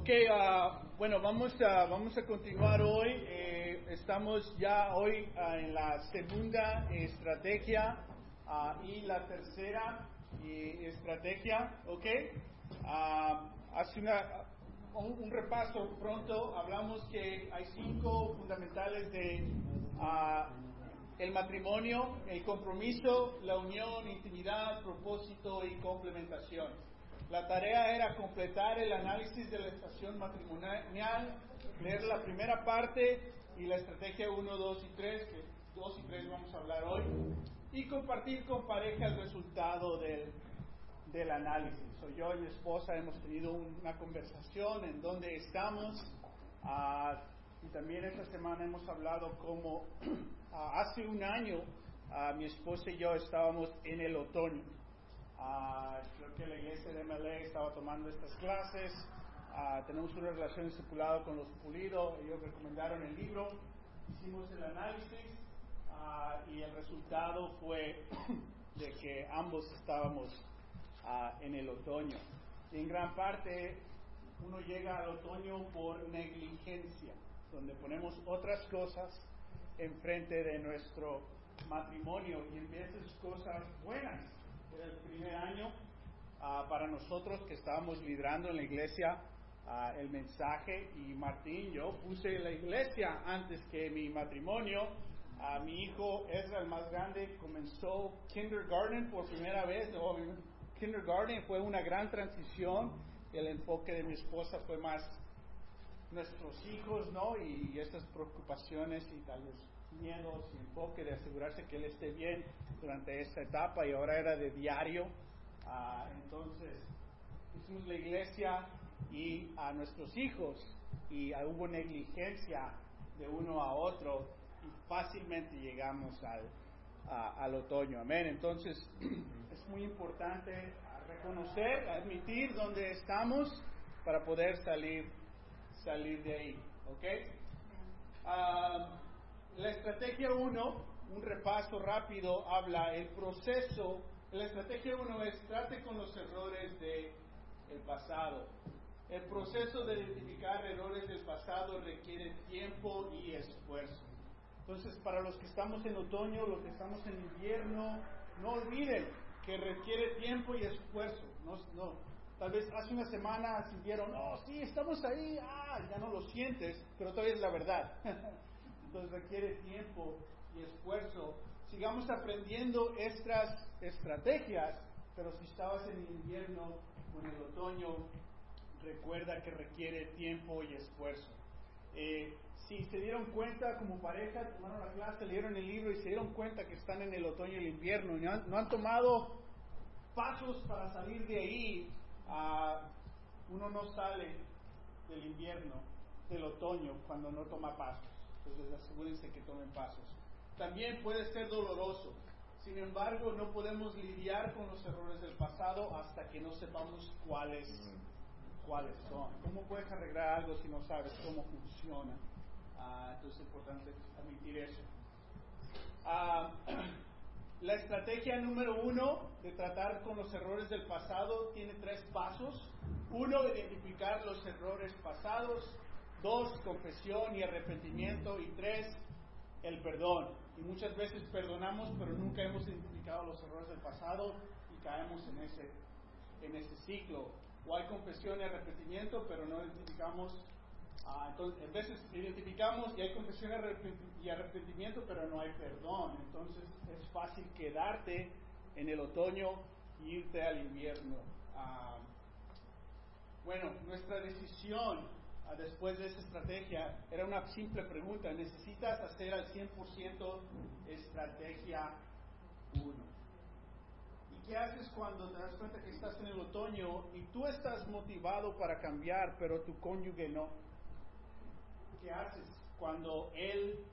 Ok, ah, bueno, vamos a, vamos a continuar hoy. Eh, estamos ya hoy ah, en la segunda estrategia ah, y la tercera estrategia, ¿ok? hace una, un, un, repaso pronto, hablamos que hay cinco fundamentales de el matrimonio, el compromiso, la unión, intimidad, propósito y complementación. La tarea era completar el análisis de la estación matrimonial, leer la primera parte y la estrategia 1, 2 y 3, que 2 y 3 vamos a hablar hoy, y compartir con pareja el resultado del, del análisis. Soy yo y mi esposa hemos tenido una conversación en donde estamos uh, y también esta semana hemos hablado como uh, hace un año uh, mi esposa y yo estábamos en el otoño. Uh, creo que la iglesia de MLA estaba tomando estas clases. Uh, tenemos una relación estipulada con los pulidos. Ellos recomendaron el libro. Hicimos el análisis uh, y el resultado fue de que ambos estábamos en el otoño. Y en gran parte uno llega al otoño por negligencia, donde ponemos otras cosas enfrente de nuestro matrimonio y en vez de cosas buenas el primer año uh, para nosotros que estábamos liderando en la iglesia uh, el mensaje y Martín, yo puse la iglesia antes que mi matrimonio. Uh, mi hijo Ezra, el más grande, comenzó kindergarten por primera vez. No, kindergarten fue una gran transición. El enfoque de mi esposa fue más nuestros hijos, ¿no? Y, y estas preocupaciones y tal vez miedos y enfoque de asegurarse que él esté bien durante esta etapa y ahora era de diario. Uh, entonces, hicimos la iglesia y a nuestros hijos y hubo negligencia de uno a otro y fácilmente llegamos al, uh, al otoño. Amén. Entonces, es muy importante reconocer, admitir dónde estamos para poder salir, salir de ahí. ¿Ok? La estrategia 1, un repaso rápido, habla el proceso. La estrategia 1 es trate con los errores del el pasado. El proceso de identificar errores del pasado requiere tiempo y esfuerzo. Entonces, para los que estamos en otoño, los que estamos en invierno, no olviden que requiere tiempo y esfuerzo. No, no. Tal vez hace una semana sintieron, oh, sí, estamos ahí, ah, ya no lo sientes, pero todavía es la verdad. entonces requiere tiempo y esfuerzo. Sigamos aprendiendo estas estrategias, pero si estabas en el invierno o en el otoño, recuerda que requiere tiempo y esfuerzo. Eh, si se dieron cuenta como pareja, tomaron la clase, leyeron el libro y se dieron cuenta que están en el otoño y el invierno y no han, tomado pasos para salir de ahí, uno no sale del invierno, del otoño, cuando no toma pasos entonces asegúrense que tomen pasos. También puede ser doloroso. Sin embargo, no podemos lidiar con los errores del pasado hasta que no sepamos cuáles, cuáles son. ¿Cómo puedes arreglar algo si no sabes cómo funciona? Ah, entonces es importante admitir eso. Ah, la estrategia número uno de tratar con los errores del pasado tiene tres pasos. Uno, identificar los errores pasados. Dos, confesión y arrepentimiento. Y tres, el perdón. Y muchas veces perdonamos, pero nunca hemos identificado los errores del pasado y caemos en ese, en ese ciclo. O hay confesión y arrepentimiento, pero no identificamos. Ah, entonces, en veces identificamos y hay confesión y arrepentimiento, pero no hay perdón. Entonces es fácil quedarte en el otoño y irte al invierno. Ah, bueno, nuestra decisión después de esa estrategia era una simple pregunta. ¿Necesitas hacer al 100% estrategia 1? ¿Y qué haces cuando te das cuenta que estás en el otoño y tú estás motivado para cambiar, pero tu cónyuge no? ¿Qué haces cuando él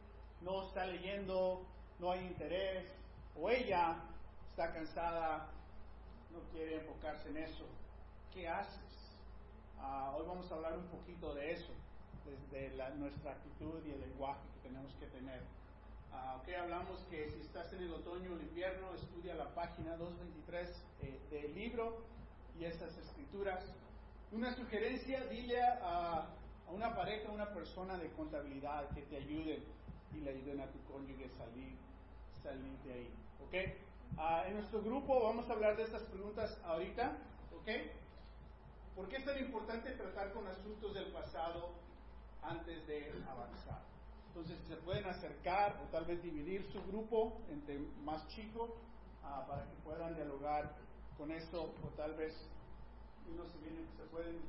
no está leyendo, no hay interés, o ella está cansada, no quiere enfocarse en eso? ¿Qué haces? Uh, hoy vamos a hablar un poquito de eso, desde la, nuestra actitud y el lenguaje que tenemos que tener. Uh, ok, hablamos que si estás en el otoño o el invierno, estudia la página 223 eh, del libro y esas escrituras. Una sugerencia, dile a, a una pareja, a una persona de contabilidad que te ayude y le ayuden a tu cónyuge salir, salir de ahí. ¿Ok? Ah, en nuestro grupo vamos a hablar de estas preguntas ahorita. ¿Ok? ¿Por qué es tan importante tratar con asuntos del pasado antes de avanzar? Entonces se pueden acercar o tal vez dividir su grupo entre más chicos ah, para que puedan dialogar con eso o tal vez uno se, viene, se, pueden,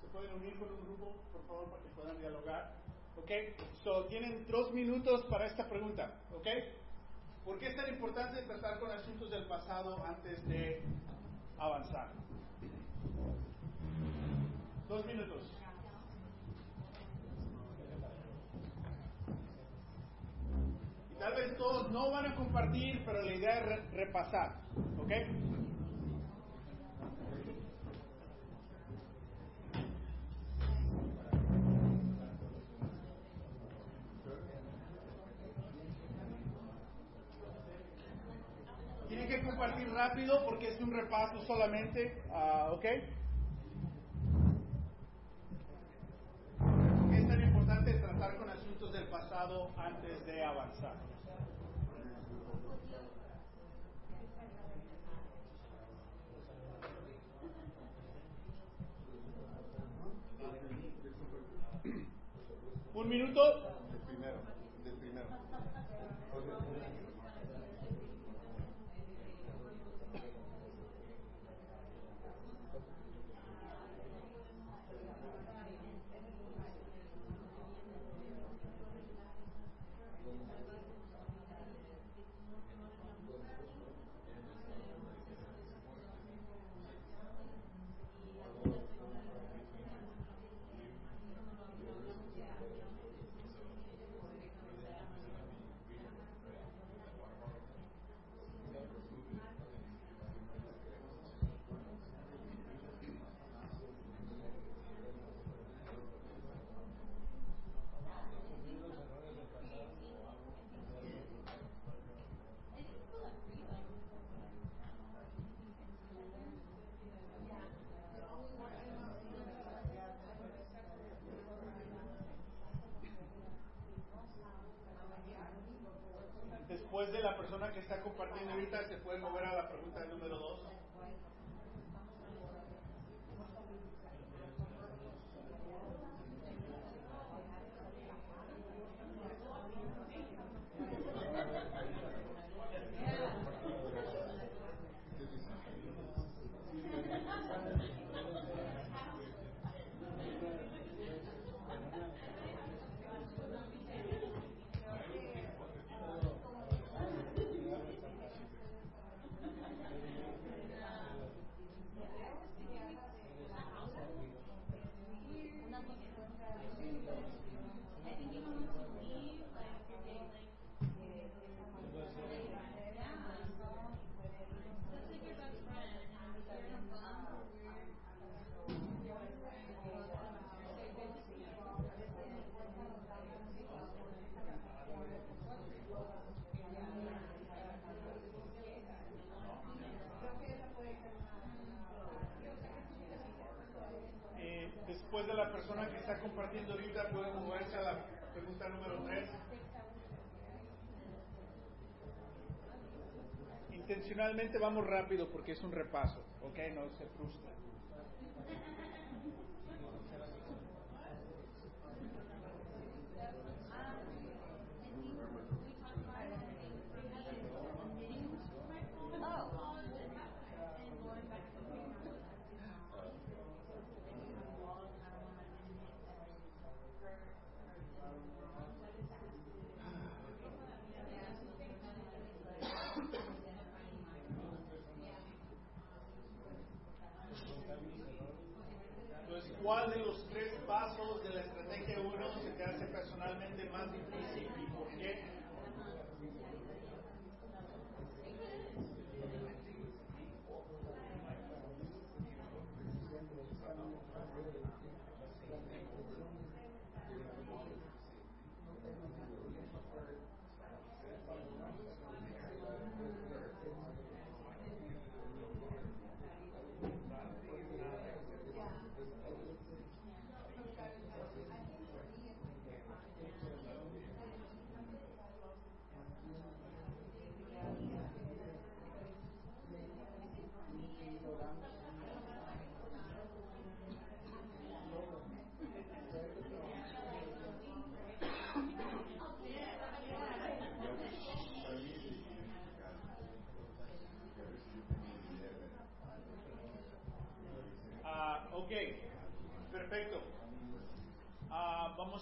se pueden unir con un grupo, por favor, para que puedan dialogar. ¿Ok? So, tienen dos minutos para esta pregunta. ¿Ok? ¿Por qué es tan importante tratar con asuntos del pasado antes de avanzar? Dos minutos. Tal vez todos no van a compartir, pero la idea es repasar. ¿Ok? Tienen que compartir rápido porque es un repaso solamente. Uh, ¿Ok? Es tan importante tratar con asuntos del pasado antes de avanzar. Un minuto. primero. primero. La persona que está compartiendo ahorita, puede moverse a la pregunta número 3. Intencionalmente vamos rápido porque es un repaso, ¿ok? No se frustra.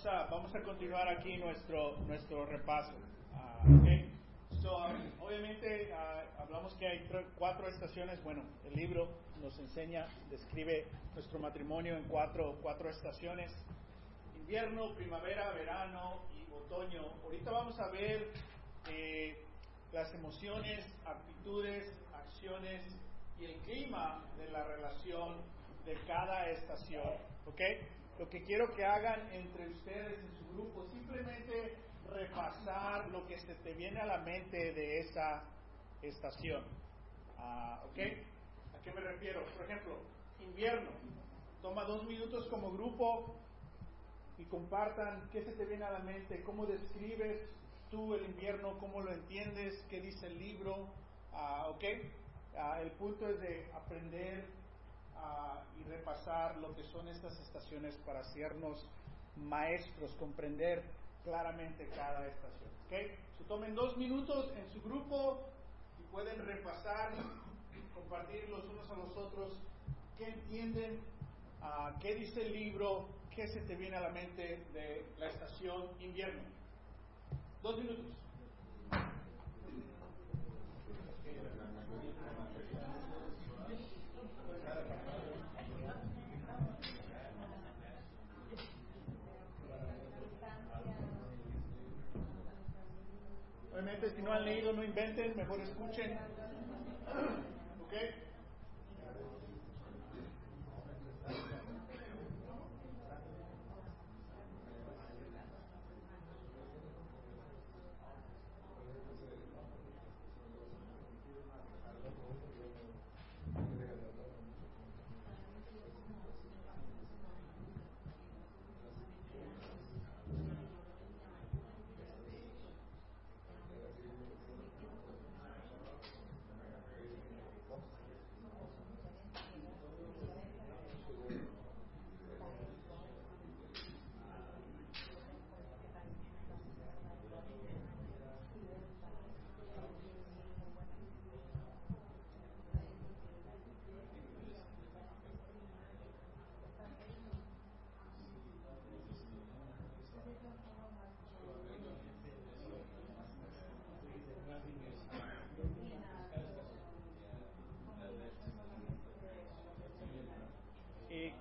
Vamos, a, continuar aquí nuestro, nuestro repaso. Ah, so, um, obviamente ah, hablamos que hay cuatro estaciones. Bueno, el libro nos enseña, describe nuestro matrimonio en cuatro, cuatro estaciones. Invierno, primavera, verano y otoño. Ahorita vamos a ver eh, las emociones, actitudes, acciones y el clima de la relación de cada estación. ¿Ok? Lo que quiero que hagan entre ustedes en su grupo, simplemente repasar lo que se te viene a la mente de esa estación. Ah, ¿Ok? ¿A qué me refiero? Por ejemplo, invierno. Toma dos minutos como grupo y compartan qué se te viene a la mente, cómo describes tú el invierno, cómo lo entiendes, qué dice el libro. Ah, ¿Ok? Ah, el punto es de aprender ah, y repasar lo que son estas estaciones para hacernos maestros, comprender claramente cada estación. ¿okay? tomen dos minutos en su grupo y pueden repasar, compartir los unos a los otros qué entienden, uh, qué dice el libro, qué se te viene a la mente de la estación invierno. Dos minutos. Obviamente, si no han leído, no inventen, mejor escuchen. ¿Ok?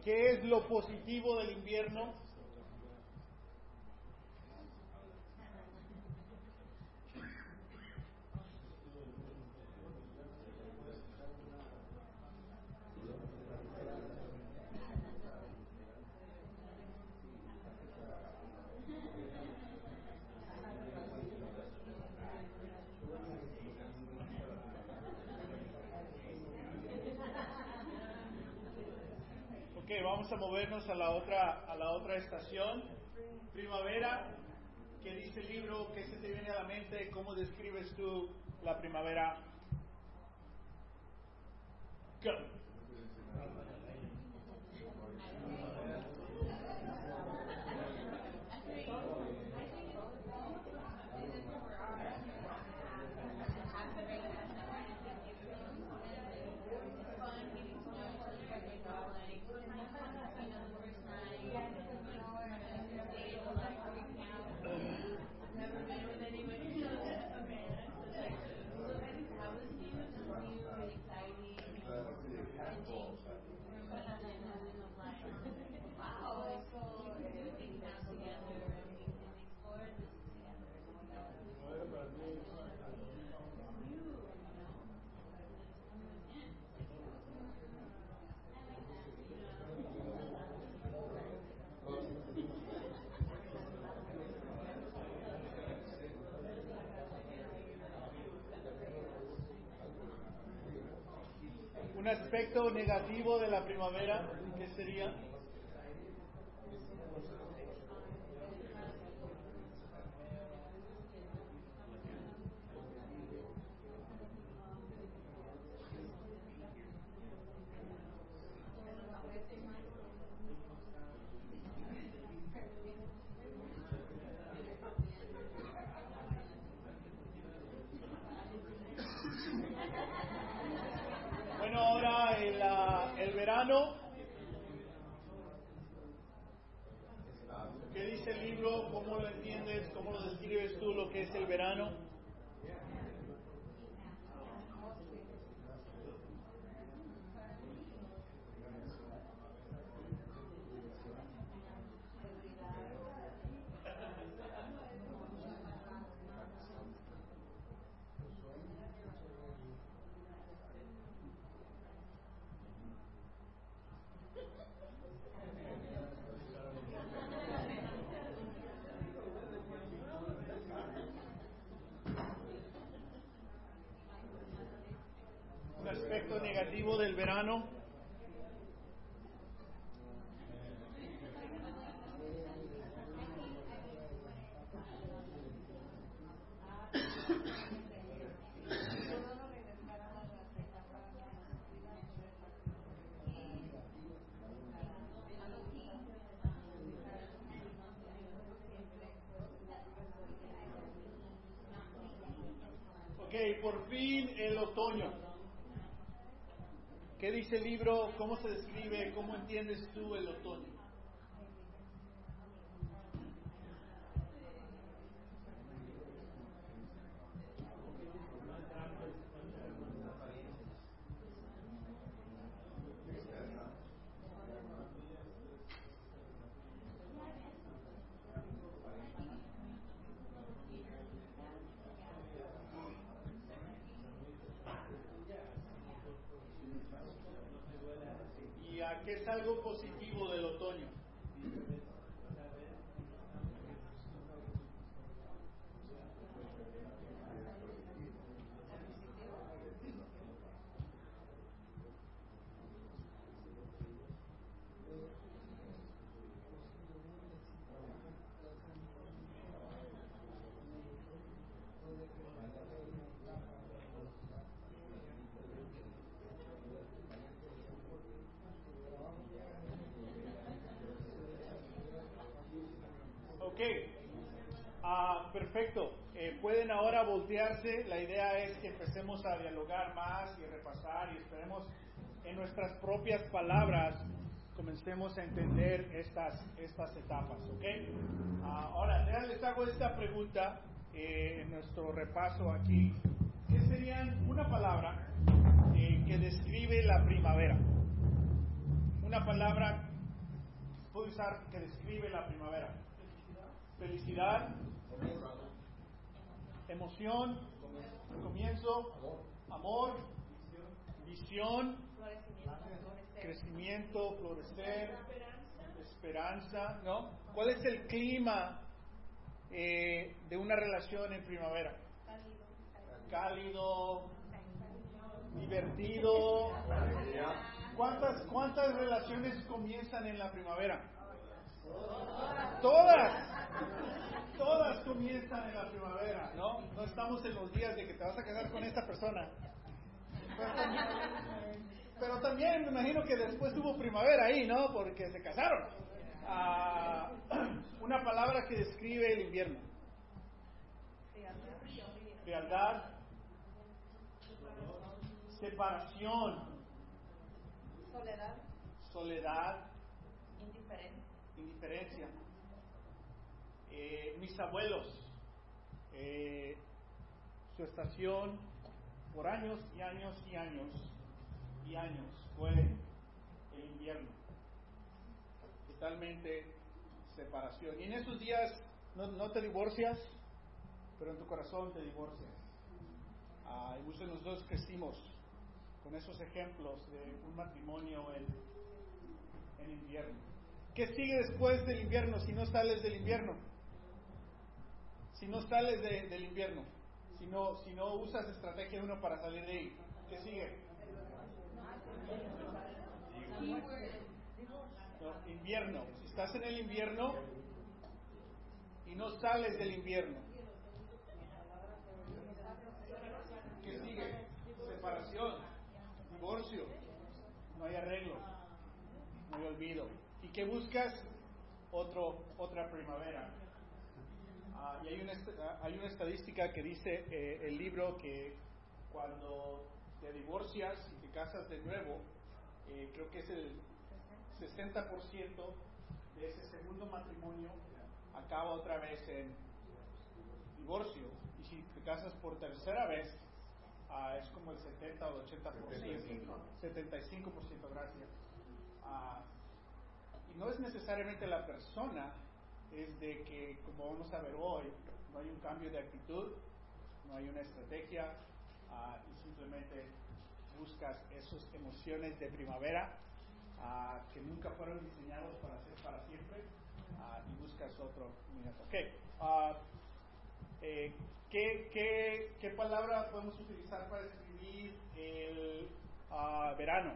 ¿Qué es lo positivo del invierno? Vamos a movernos a la otra, a la otra estación. Primavera, ¿qué dice el libro? ¿Qué se te viene a la mente? ¿Cómo describes tú la primavera? Aspecto negativo de la primavera, ¿qué sería? verano. ¿Qué dice el libro? ¿Cómo lo entiendes? ¿Cómo lo describes tú lo que es el verano? Otoño. ¿Qué dice el libro? ¿Cómo se describe? ¿Cómo entiendes tú el otoño? ¿Qué es algo positivo del otoño? Ok, ah, perfecto. Eh, pueden ahora voltearse. La idea es que empecemos a dialogar más y repasar y esperemos en nuestras propias palabras comencemos a entender estas, estas etapas. ¿ok? Ah, ahora, les hago esta pregunta eh, en nuestro repaso aquí. ¿Qué serían una palabra eh, que describe la primavera? Una palabra, puedo usar, que describe la primavera felicidad, emoción, comienzo, amor, visión, crecimiento, florecer, esperanza, ¿no? ¿Cuál es el clima eh, de una relación en primavera? Cálido, divertido. ¿Cuántas, cuántas relaciones comienzan en la primavera? Todas. Todas comienzan en la primavera, ¿no? No estamos en los días de que te vas a casar con esta persona. Pero también, me imagino que después hubo primavera ahí, ¿no? Porque se casaron. Ah, una palabra que describe el invierno. Frialdad. Separación. Soledad. Soledad. Indiferencia. Indiferencia eh, mis abuelos, eh, su estación por años y años y años y años fue el invierno. Totalmente separación. Y en esos días no, no te divorcias, pero en tu corazón te divorcias. Ah, y muchos de nosotros crecimos con esos ejemplos de un matrimonio en, en invierno. ¿Qué sigue después del invierno si no sales del invierno? Si no sales del invierno, si no, si no usas estrategia 1 para salir de ahí, ¿qué sigue? invierno. Si estás en el invierno y no sales del invierno, ¿qué sigue? Separación, divorcio, no hay arreglo, no hay olvido. ¿Y qué buscas? Otro, otra primavera. Ah, y hay una, ah, hay una estadística que dice eh, el libro que cuando te divorcias y te casas de nuevo, eh, creo que es el 60% de ese segundo matrimonio acaba otra vez en divorcio. Y si te casas por tercera vez, ah, es como el 70 o el 80%. 75%, gracias. Ah, y no es necesariamente la persona, es de que, como vamos a ver hoy, no hay un cambio de actitud, no hay una estrategia ah, y simplemente buscas esas emociones de primavera ah, que nunca fueron diseñados para ser para siempre ah, y buscas otro minuto. Okay. Eh, ¿qué, qué, qué, palabra podemos utilizar para describir el verano?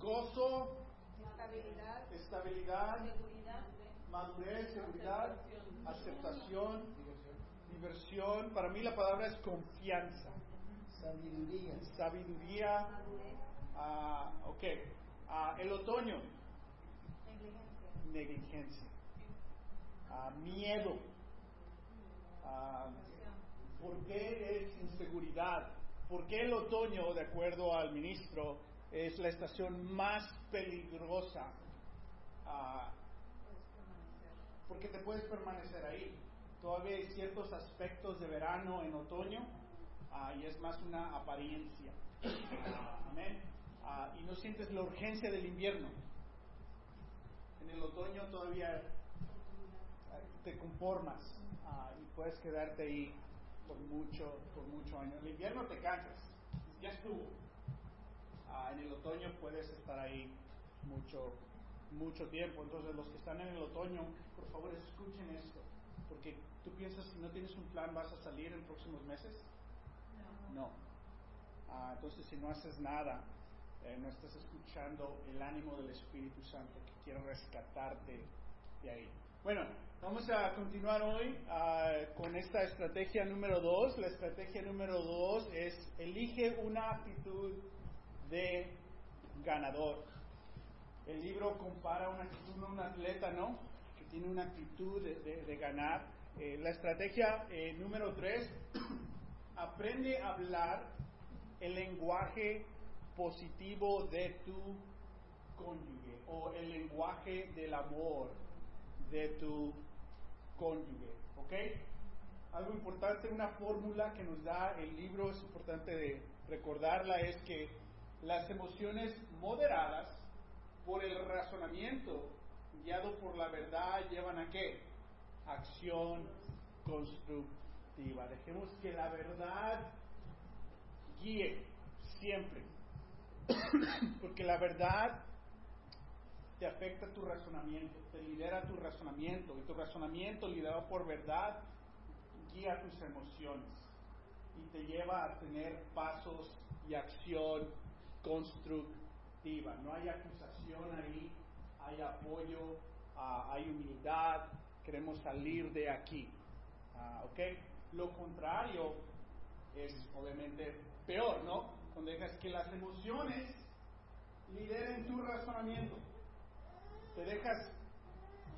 Gozo, estabilidad, estabilidad seguridad, madurez, seguridad, aceptación, diversión. Para mí la palabra es confianza. Sabiduría. Sabiduría. Ah, ok. Ah, el otoño. negligencia, Negligencia. Ah, miedo. Ah, ¿Por qué es inseguridad? ¿Por qué el otoño, de acuerdo al ministro, es la estación más peligrosa? Permanecer. porque te puedes permanecer ahí. Todavía hay ciertos aspectos de verano en otoño ah, y es más una apariencia. Ah, amén. Ah, y no sientes la urgencia del invierno. En el otoño todavía te conformas y puedes quedarte ahí por mucho, por mucho año. El invierno te cansas, ya estuvo. Ah, en el otoño puedes estar ahí mucho, mucho tiempo. Entonces los que están en el otoño, por favor escuchen esto, porque tú piensas si no tienes un plan vas a salir en próximos meses. No. Ah, entonces si no haces nada, eh, no estás escuchando el ánimo del Espíritu Santo que quiere rescatarte de ahí. Bueno, vamos a continuar hoy ah, con esta estrategia número dos. La estrategia número dos es elige una actitud de ganador. El libro compara una un atleta, ¿no? Que tiene una actitud de, de- ganar. Eh, la estrategia eh, número tres, aprende a hablar el lenguaje positivo de tu cónyuge o el lenguaje del amor de tu cónyuge, ¿ok? Algo importante, una fórmula que nos da el libro, es importante recordarla, es que las emociones moderadas por el razonamiento guiado por la verdad llevan a qué? Acción constructiva. Dejemos que la verdad guíe siempre. Porque la verdad te afecta tu razonamiento, te lidera tu razonamiento. Y tu razonamiento liderado por verdad guía tus emociones y te lleva a tener pasos y acción constructiva. No hay acusación ahí, hay apoyo, ah, hay humildad, queremos salir de aquí. Ah. Lo contrario es obviamente peor, ¿no? Cuando dejas que las emociones lideren tu razonamiento. Te dejas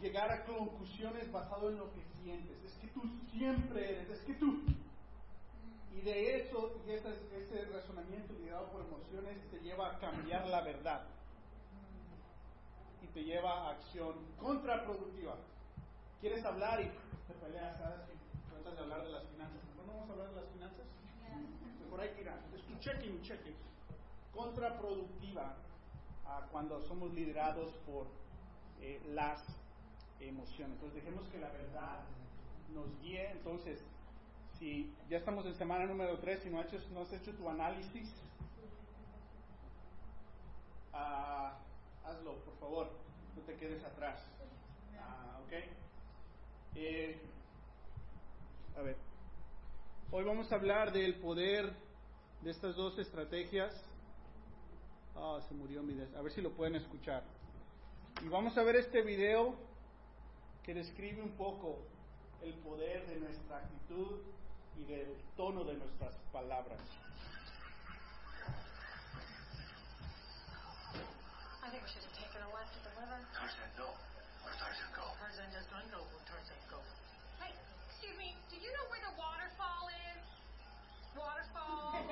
llegar a conclusiones basado en lo que sientes. Es que tú siempre eres, es que tú. Y de eso, y ese, ese razonamiento liderado por emociones te lleva a cambiar la verdad. Y te lleva a acción contraproductiva. Quieres hablar y te peleas, ¿sabes? Y tratas de hablar de las finanzas. No vamos a hablar de las finanzas. Mejor hay que ir a. Es tu checking, checking. Contraproductiva a cuando somos liderados por eh, las emociones. Entonces dejemos que la verdad nos guíe. Entonces, si ya estamos en semana número 3, si no has hecho, no has hecho tu análisis, ah, hazlo, por favor. No te quedes atrás. Ah, ¿Ok? Eh, a ver. Hoy vamos a hablar del poder de estas dos estrategias. Ah, se murió mi des- A ver si lo pueden escuchar. Y vamos a ver este video que describe un poco el poder de nuestra actitud y del tono de nuestras palabras. I think we should have taken a left at the river. Tarzan, no. Where Tarzan go? Tarzan does not go where Tarzan go. Hey, excuse me, do you know where the waterfall is? Waterfall?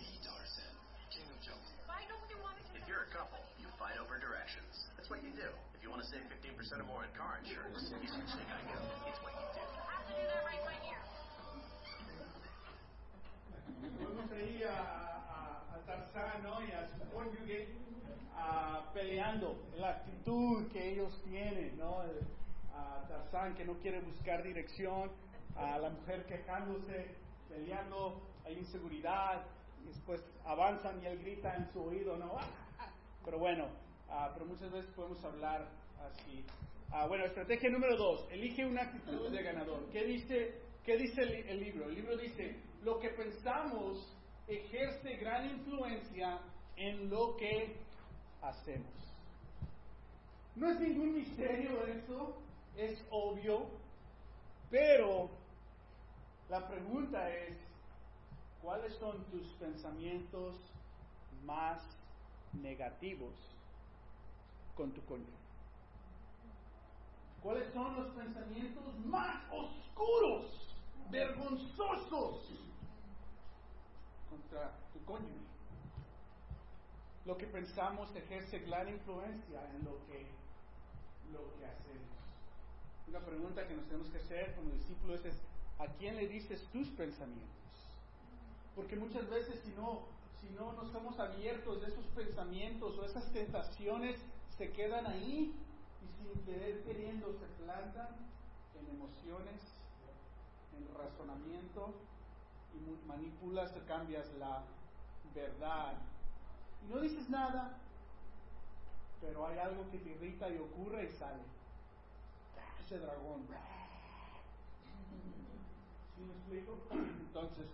Me, Tarzan, king of jungle. Why don't you want to If you're a couple, you fight over directions. That's what you do. If you want to save 15% or more in car insurance, you switch to Geico. It's what you do. Vemos ahí a, a, a Tarzán ¿no? y a su cónyuge ah, peleando, la actitud que ellos tienen, ¿no? A Tarzán que no quiere buscar dirección, a la mujer quejándose, peleando, hay inseguridad, y después avanzan y él grita en su oído, ¿no? Pero bueno, ah, pero muchas veces podemos hablar así. Ah, bueno, estrategia número dos, elige una actitud de ganador. ¿Qué dice, qué dice el, libro? El libro dice, lo que pensamos ejerce gran influencia en lo que hacemos. No es ningún misterio eso, es obvio, pero la pregunta es, ¿cuáles son tus pensamientos más negativos con tu cónyuge? ¿Cuáles son los pensamientos más oscuros, vergonzosos contra tu cónyuge? Lo que pensamos ejerce gran influencia en lo que, lo que hacemos. Una pregunta que nos tenemos que hacer como discípulos es, ¿a quién le dices tus pensamientos? Porque muchas veces si no, si no nos somos abiertos de esos pensamientos o esas tentaciones, se quedan ahí y sin querer queriendo se plantan en emociones, en razonamiento y manipulas cambias la verdad. Y no dices nada, pero hay algo que te irrita y ocurre y sale. Ese dragón. ¿Sí me explico? Entonces,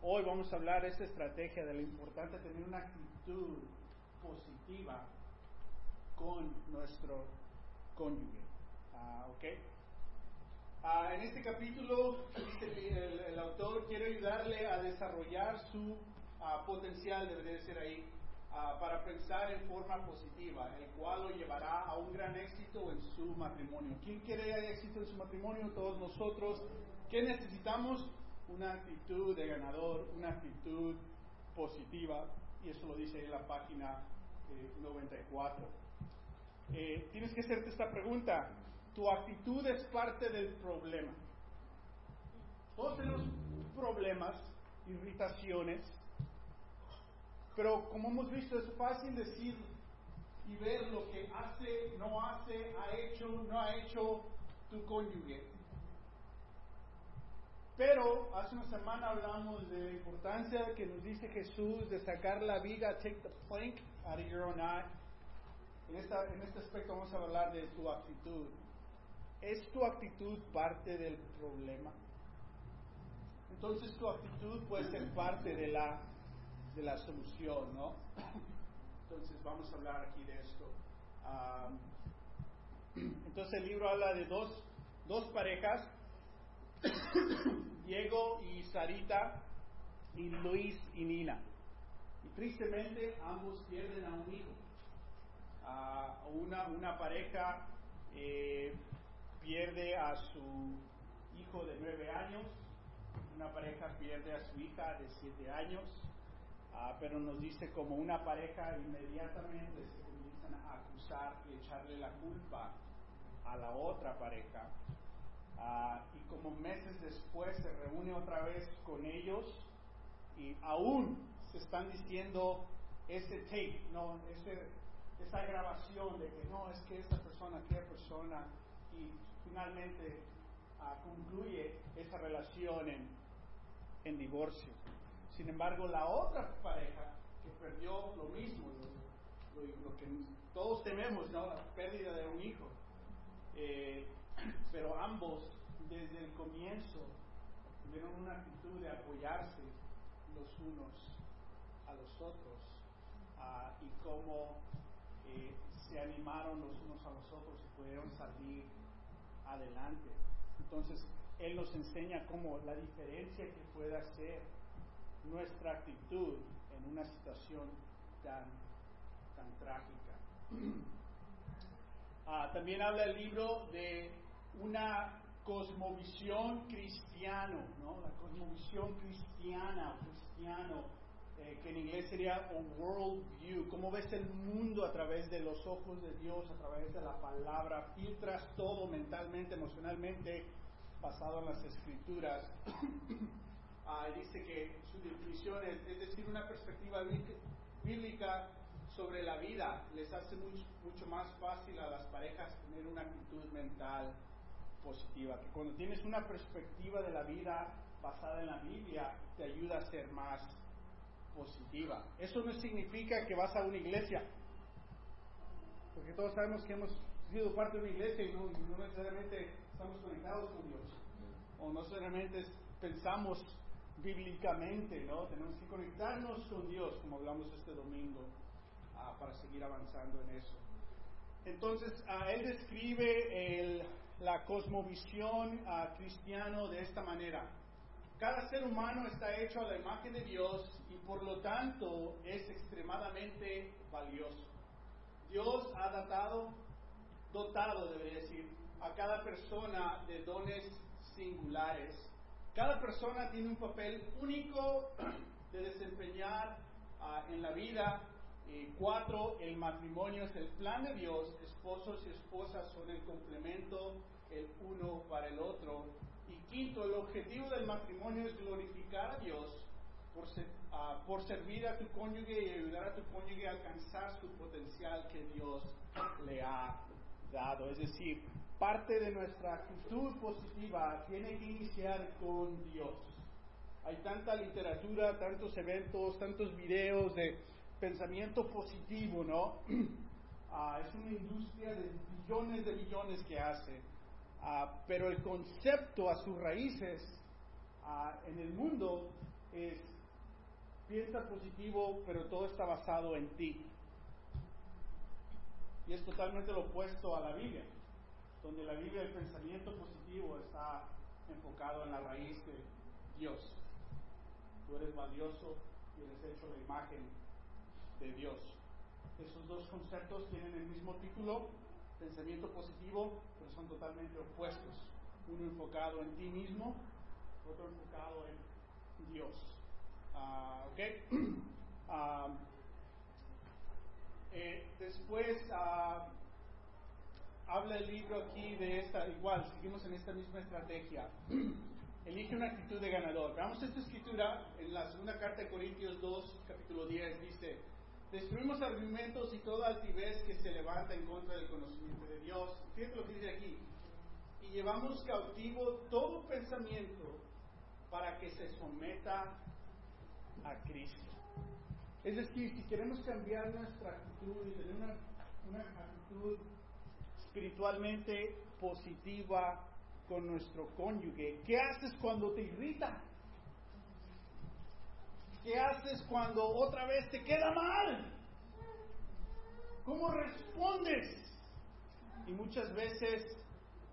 hoy vamos a hablar de esta estrategia de lo importante tener una actitud positiva con nuestro cónyuge. Ah, ¿Ok? Ah, en este capítulo, el, el- autor quiere ayudarle a desarrollar su ah, potencial, debería de ser ahí, ah, para pensar en forma positiva, el cual lo llevará a un gran éxito en su matrimonio. ¿Quién quiere éxito en su matrimonio? Todos nosotros. ¿Qué necesitamos? Una actitud de ganador, una actitud positiva, y eso lo dice en la página eh, 94. Eh, tienes que hacerte esta pregunta. Tu actitud es parte del problema. Todos tenemos problemas, irritaciones, pero como hemos visto es fácil decir y ver lo que hace, no hace, ha hecho, no ha hecho tu cónyuge. Pero hace una semana hablamos de la importancia que nos dice Jesús de sacar la viga, take the plank out of your own eye. En, esta, en este aspecto vamos a hablar de tu actitud. ¿Es tu actitud parte del problema? Entonces tu actitud puede ser parte de la, de la solución, ¿no? Entonces vamos a hablar aquí de esto. Entonces el libro habla de dos, dos parejas, Diego y Sarita, y Luis y Nina. Y tristemente ambos pierden a un hijo. Ah, una, una pareja eh, pierde a su hijo de nueve años, una pareja pierde a su hija de siete años, ah, pero nos dice como una pareja inmediatamente se comienzan a acusar y echarle la culpa a la otra pareja. Ah, y como meses después se reúne otra vez con ellos y aún se están diciendo ese tape, no, ese, esa grabación de que no, es que esta persona, aquella persona, y finalmente ah, concluye esa relación en, en divorcio. Sin embargo, la otra pareja que perdió lo mismo, lo, que todos tememos, ¿no? la pérdida de un hijo, eh, pero ambos desde el comienzo tuvieron una actitud de apoyarse los unos a los otros ah, y cómo eh, se animaron los unos a los otros y pudieron salir adelante. Entonces, Él nos enseña cómo la diferencia que puede hacer nuestra actitud en una situación tan, tan trágica. Ah, también habla el libro de una cosmovisión cristiano, ¿no? La cosmovisión cristiana, o cristiano, eh, que en inglés sería un world view, cómo ves el mundo a través de los ojos de Dios, a través de la palabra, filtras todo mentalmente, emocionalmente, basado en las escrituras. Ah, dice que su definición es, es decir, una perspectiva bí- bíblica sobre la vida les hace mucho, mucho más fácil a las parejas tener una actitud mental positiva. Que cuando tienes una perspectiva de la vida basada en la Biblia, te ayuda a ser más positiva. Eso no significa que vas a una iglesia, porque todos sabemos que hemos sido parte de una iglesia y no, necesariamente estamos conectados con Dios, o no necesariamente pensamos bíblicamente, ¿no? Tenemos que conectarnos con Dios, como hablamos este domingo, ah, para seguir avanzando en eso. Entonces, ah, él describe el- la cosmovisión ah, cristiano de esta manera. Cada ser humano está hecho a la imagen de Dios y por lo tanto es extremadamente valioso. Dios ha dotado, debería decir, a cada persona de dones singulares. Cada persona tiene un papel único de desempeñar ah, en la vida. Eh, cuatro, el matrimonio es el plan de Dios. Esposos y esposas son el complemento el uno para el otro. Y quinto, el objetivo del matrimonio es glorificar a Dios por, ah, por servir a tu cónyuge y ayudar a tu cónyuge a alcanzar su potencial que Dios le ha dado. Es decir, parte de nuestra actitud positiva tiene que iniciar con Dios. Hay tanta literatura, tantos eventos, tantos videos de pensamiento positivo, ¿no? Ah, es una industria de billones de billones que hace. Ah, pero el concepto a sus raíces ah, en el mundo es piensa positivo, pero todo está basado en ti. Y es totalmente lo opuesto a la Biblia, donde la Biblia el pensamiento positivo está enfocado en la raíz de Dios. Tú eres valioso y eres hecho la imagen de Dios. Esos dos conceptos tienen el mismo título, pensamiento positivo, pero son totalmente opuestos. Uno enfocado en ti mismo, otro enfocado en Dios. Ah, ¿Ok? Ah, eh, después ah, habla el libro aquí de esta, igual, seguimos en esta misma estrategia. Elige una actitud de ganador. Veamos esta escritura en la segunda carta de Corintios 2, capítulo 10, dice, destruimos argumentos y toda altivez que se levanta en contra del conocimiento de Dios. Fíjate lo que dice aquí. Y llevamos cautivo todo pensamiento para que se someta a Cristo. Es decir, si queremos cambiar nuestra actitud y tener una, una actitud espiritualmente positiva con nuestro cónyuge, ¿qué haces cuando te irrita? ¿Qué haces cuando otra vez te queda mal? ¿Cómo respondes? Y muchas veces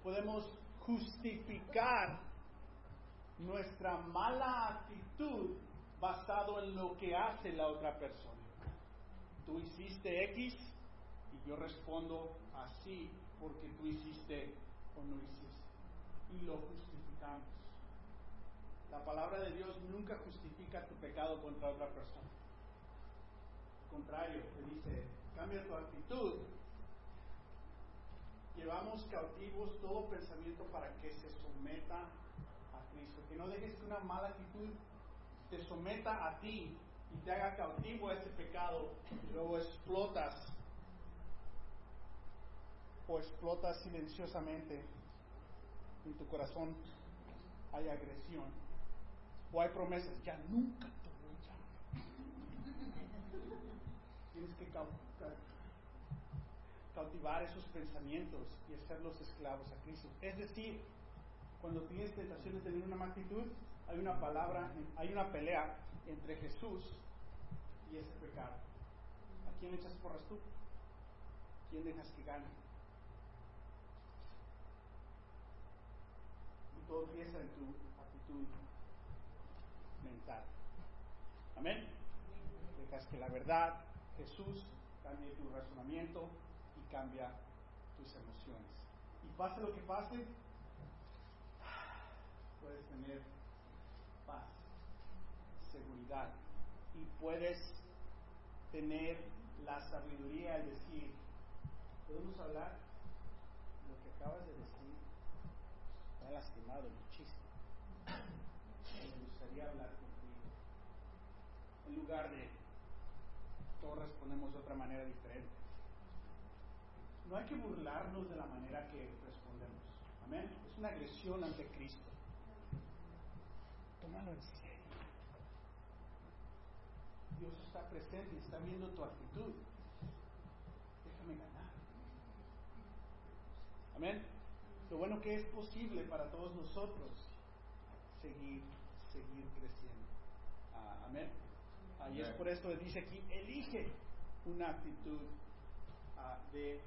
podemos justificar nuestra mala actitud basado en lo que hace la otra persona. Tú hiciste X y yo respondo así porque tú hiciste o no hiciste. Y lo justificamos. La palabra de Dios nunca justifica tu pecado contra otra persona. Al contrario, te dice, cambia tu actitud. Llevamos cautivos todo pensamiento para que se someta a Cristo. Que no dejes que una mala actitud te someta a ti y te haga cautivo a ese pecado y luego explotas o explotas silenciosamente en tu corazón hay agresión o hay promesas ya nunca te voy a tienes que cau- ca- cautivar esos pensamientos y hacerlos esclavos a Cristo es decir cuando tienes tentación de tener una actitud hay una palabra, hay una pelea entre Jesús y ese pecado. ¿A quién echas porras tú? ¿Quién dejas que gane? Y todo empieza en tu actitud mental. Amén. Dejas que la verdad, Jesús, cambie tu razonamiento y cambia tus emociones. Y pase lo que pase, puedes tener paz, seguridad y puedes tener la sabiduría de decir, podemos hablar lo que acabas de decir, me ha lastimado muchísimo. Gustaría hablar contigo. En lugar de todos respondemos de otra manera diferente. No hay que burlarnos de la manera que respondemos. Amén. Es una agresión ante Cristo. Tómalo en serio. Dios está presente y está viendo tu actitud. Déjame ganar. Amén. Lo bueno que es posible para todos nosotros seguir, seguir creciendo. Ah, amén. Ah, y es por esto que dice aquí, elige una actitud ah, de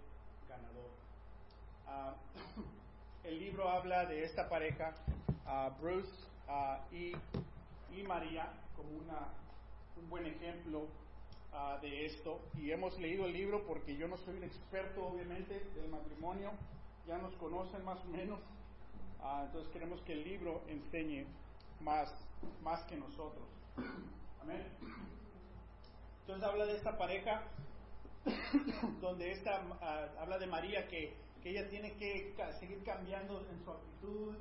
ganador. Ah, el libro habla de esta pareja, Bruce y, y María, como una, un buen ejemplo de esto. Y hemos leído el libro porque yo no soy un experto, obviamente, del matrimonio. Ya nos conocen más o menos. Entonces queremos que el libro enseñe más, más que nosotros. Amén. Entonces habla de esta pareja donde esta ah, habla de María que, que ella tiene que ca- seguir cambiando en su actitud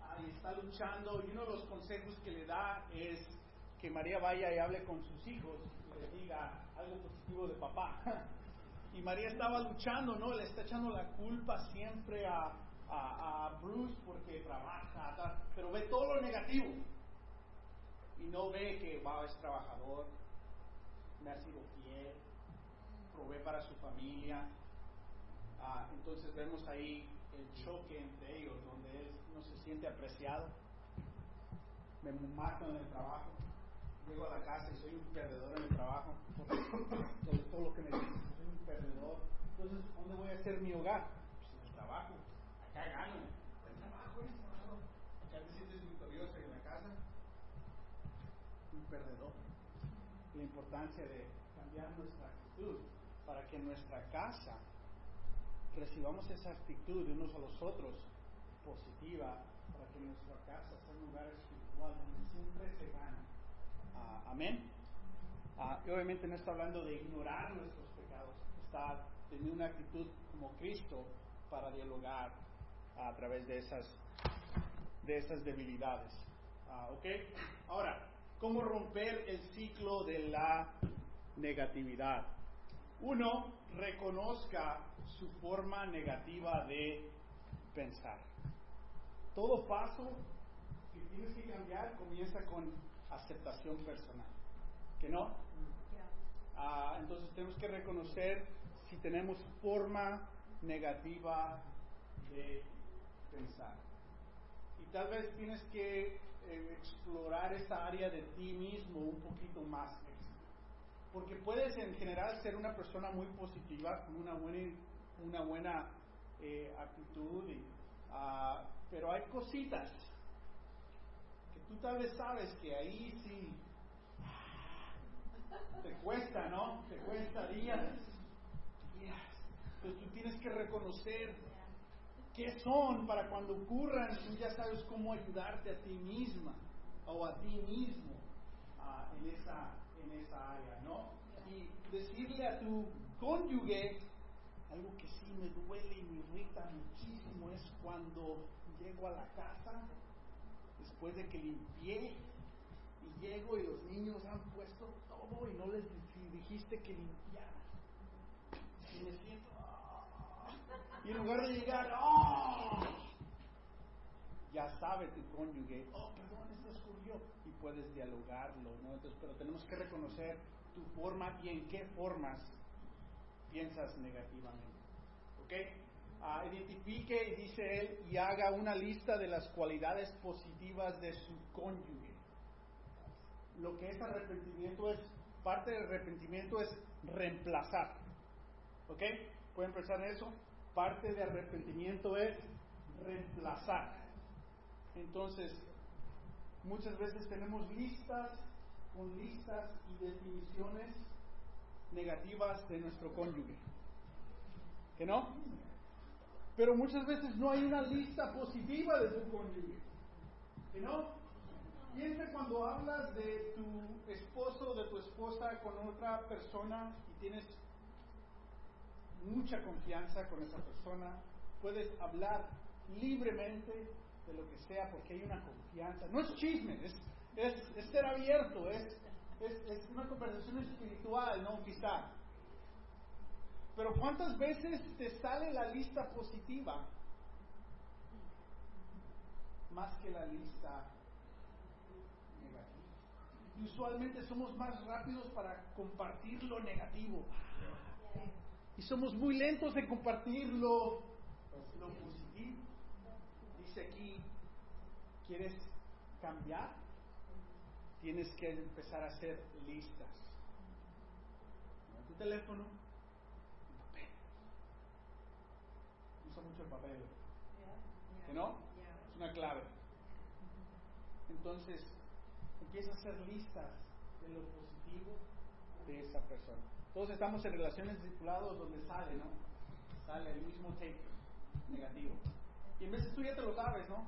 ah, y está luchando y uno de los consejos que le da es que María vaya y hable con sus hijos y le diga algo positivo de papá. Y María estaba luchando, ¿no? Le está echando la culpa siempre a, a, Bruce porque trabaja, pero ve todo lo negativo y no ve que va, es trabajador, me ha sido fiel, provee para su familia. Ah, entonces vemos ahí el choque entre ellos, donde él no se siente apreciado. Me mato en el trabajo. Llego a la casa y soy un perdedor en el trabajo. Todo, todo lo que me dicen, soy un perdedor. Entonces, ¿dónde voy a hacer mi hogar? Pues en el trabajo. Acá gano. El trabajo, el trabajo. Acá te sientes victorioso en la casa. Un perdedor la importancia de cambiar nuestra actitud para que nuestra casa recibamos esa actitud de unos a los otros positiva, para que nuestra casa sea un lugar espiritual donde siempre se gana. Ah, amén. Y obviamente no está hablando de ignorar nuestros pecados, está teniendo una actitud como Cristo para dialogar a través de esas, de esas debilidades. Ah, ¿Ok? Ahora, ¿cómo romper el ciclo de la negatividad? Uno, reconozca su forma negativa de pensar. Todo paso que tienes que cambiar comienza con aceptación personal. ¿Que no? Ah, entonces tenemos que reconocer si tenemos forma negativa de pensar. Y tal vez tienes que eh, explorar esa área de ti mismo un poquito más. Porque puedes en general ser una persona muy positiva, con una buena, una buena eh, actitud, ah, pero hay cositas que tú tal vez sabes que ahí sí te cuesta, ¿no? Te cuesta días. días. Entonces tú tienes que reconocer qué son para cuando ocurran, tú ya sabes cómo ayudarte a ti misma o a ti mismo ah, en, esa, en esa área, ¿no? Y decirle a tu cónyuge algo que sí me duele y me irrita muchísimo es cuando llego a la casa después de que limpié y llego y los niños han puesto todo y no les di- dijiste que limpiaran. Y me siento. Y en lugar de llegar, "Ah", ya sabe tu cónyuge, oh, perdón, esto escurrió. Y puedes dialogarlo, ¿no? Entonces, pero tenemos que reconocer tu forma y en qué formas piensas negativamente. ¿Ok? Ah, identifique, dice él, y haga una lista de las cualidades positivas de su cónyuge. Lo que es arrepentimiento es, parte del arrepentimiento es reemplazar. ¿Ok? ¿Pueden pensar en eso? Parte de arrepentimiento es reemplazar. Entonces, muchas veces tenemos listas con listas y definiciones negativas de nuestro cónyuge. ¿Que no? Pero muchas veces no hay una lista positiva de tu cónyuge. ¿Que no? Piensa cuando hablas de tu esposo o de tu esposa con otra persona y tienes mucha confianza con esa persona, puedes hablar libremente de lo que sea porque hay una confianza. No es chisme, es, es, es ser abierto, es, es, es una conversación espiritual, no quizá. Pero ¿cuántas veces te sale la lista positiva más que la lista negativa? Y usualmente somos más rápidos para compartir lo negativo. Y somos muy lentos en compartir lo, lo positivo. Dice aquí, ¿quieres cambiar? Tienes que empezar a hacer listas. En tu teléfono, papel. Usa mucho el papel. ¿Que no? Es una clave. Entonces, empieza a hacer listas de lo positivo de esa persona. Todos estamos en relaciones discipulados donde sale, ¿no? Sale el mismo take negativo. Y en veces tú ya te lo sabes, ¿no?